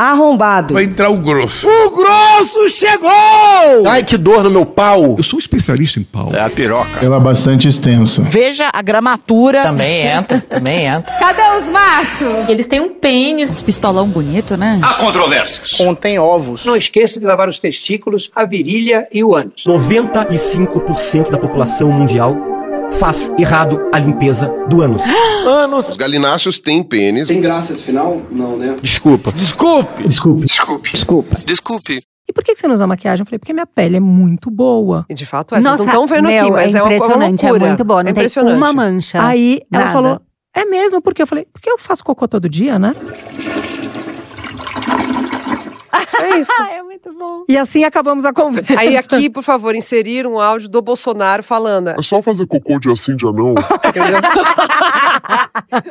Arrombado. Vai entrar o grosso. O grosso chegou! Ai, que dor no meu pau. Eu sou especialista em pau. É a piroca. Ela é bastante extensa. Veja a gramatura. Também entra, também entra. Cadê os machos? Eles têm um pênis. Os pistolão bonito, né? Há controvérsias. Contém ovos. Não esqueça de lavar os testículos, a virilha e o ânus. 95% da população mundial faz errado a limpeza do ânus. Anos. Os galináceos têm pênis. Tem graça esse final? Não, né? Desculpa. Desculpe. Desculpe. Desculpe. Desculpa. Desculpe. E por que você não usa maquiagem? Eu falei, porque minha pele é muito boa. E de fato, é. Vocês não estão vendo meu, aqui, mas é é, uma, impressionante, uma loucura. é muito boa, não é tem impressionante. uma mancha. Aí ela Nada. falou, é mesmo? Porque eu falei, porque eu faço cocô todo dia, né? É isso. é muito bom. E assim acabamos a conversa. Aí aqui, por favor, inserir um áudio do Bolsonaro falando. É só fazer cocô dia sim, dia não. Entendeu?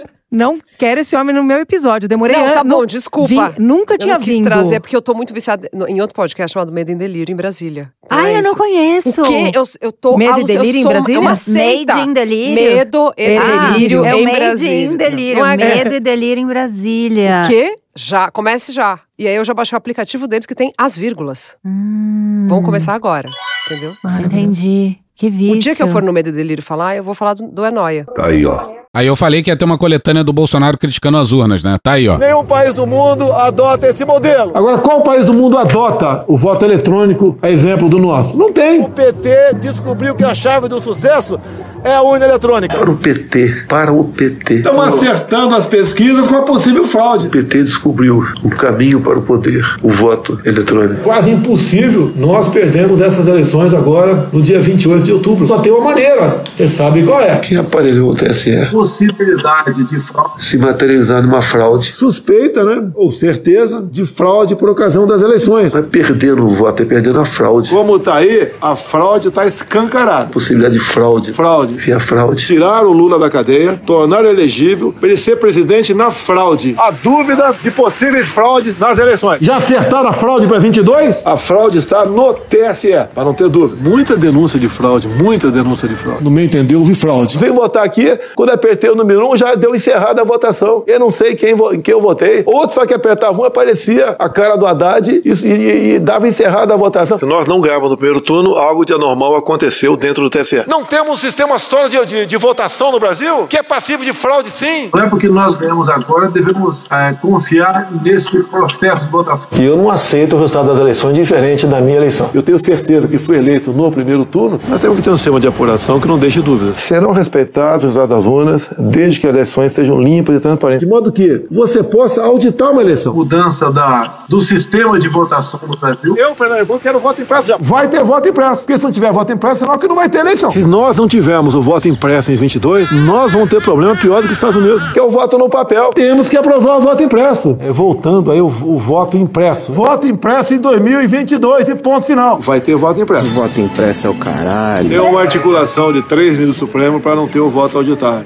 Não quero esse homem no meu episódio. Demorei Não, tá bom, desculpa. Vim- nunca Eu tinha não quis vindo. trazer, porque eu tô muito viciada em outro podcast chamado Medo em Delírio, em Brasília. Então Ai, é eu não isso. conheço. O quê? Eu, eu tô Medo e eu Delírio em sou uma- Brasília? É uma seita. Made in Delírio? Medo e Ah, Delírio é o em Made Brasília. in Delírio. Não é- Medo e Delírio em Brasília. O quê? Já, comece já. E aí eu já baixei o aplicativo deles que tem as vírgulas. Vamos começar agora, entendeu? Entendi. Que vício. O dia que eu for no Medo e Delírio falar, eu vou falar do, do Enóia. Tá aí, ó. Aí eu falei que ia ter uma coletânea do Bolsonaro criticando as urnas, né? Tá aí, ó. Nenhum país do mundo adota esse modelo. Agora, qual país do mundo adota o voto eletrônico, a exemplo do nosso? Não tem. O PT descobriu que a chave do sucesso é a urna eletrônica. Para o PT, para o PT. Estamos acertando as pesquisas com a possível fraude. O PT descobriu o caminho para o poder, o voto eletrônico. Quase impossível. Nós perdemos essas eleições agora no dia 28 de outubro. Só tem uma maneira. Você sabe qual é. Quem aparelhou o TSE? Possibilidade de fraude se materializar numa fraude. Suspeita, né? Ou certeza de fraude por ocasião das eleições. É perdendo o voto, é perdendo a fraude. Como tá aí, a fraude tá escancarada. Possibilidade de fraude. Fraude. Via fraude. Tirar o Lula da cadeia, tornar elegível para ele ser presidente na fraude. A dúvida de possíveis fraudes nas eleições. Já acertaram a fraude para 22? A fraude está no TSE, para não ter dúvida. Muita denúncia de fraude, muita denúncia de fraude. No meu entender, houve fraude. Vim votar aqui, quando apertei o número um, já deu encerrada a votação. Eu não sei quem, em quem eu votei. Outro só que apertava um, aparecia a cara do Haddad e, e, e dava encerrada a votação. Se nós não ganhamos no primeiro turno, algo de anormal aconteceu dentro do TSE. Não temos um sistema sólido de, de, de, votação no Brasil que é passivo de fraude, sim. Não é porque nós ganhamos agora, devemos é, confiar nesse processo de votação. E eu não aceito o resultado das eleições diferente da minha eleição. Eu tenho certeza que fui eleito no primeiro turno, nós temos que ter um sistema de apuração que não deixe dúvida. Serão respeitados os resultados das urnas, desde que as eleições sejam limpas e transparentes. De modo que você possa auditar uma eleição. Mudança da, do sistema de votação no Brasil. Eu, Pernambuco, quero voto impresso já. Vai ter voto impresso. Porque se não tiver voto impresso, senão que não vai ter eleição. Se nós não tivermos o voto impresso em 22, nós vamos ter problema pior do que os Estados Unidos, que é o voto no papel. Temos que aprovar o voto impresso. É, voltando aí o, o voto impresso. Voto impresso em 2022 e ponto final. Vai ter voto impresso. O voto impresso é o caralho. É uma articulação de três ministros Supremos para não ter o voto auditário.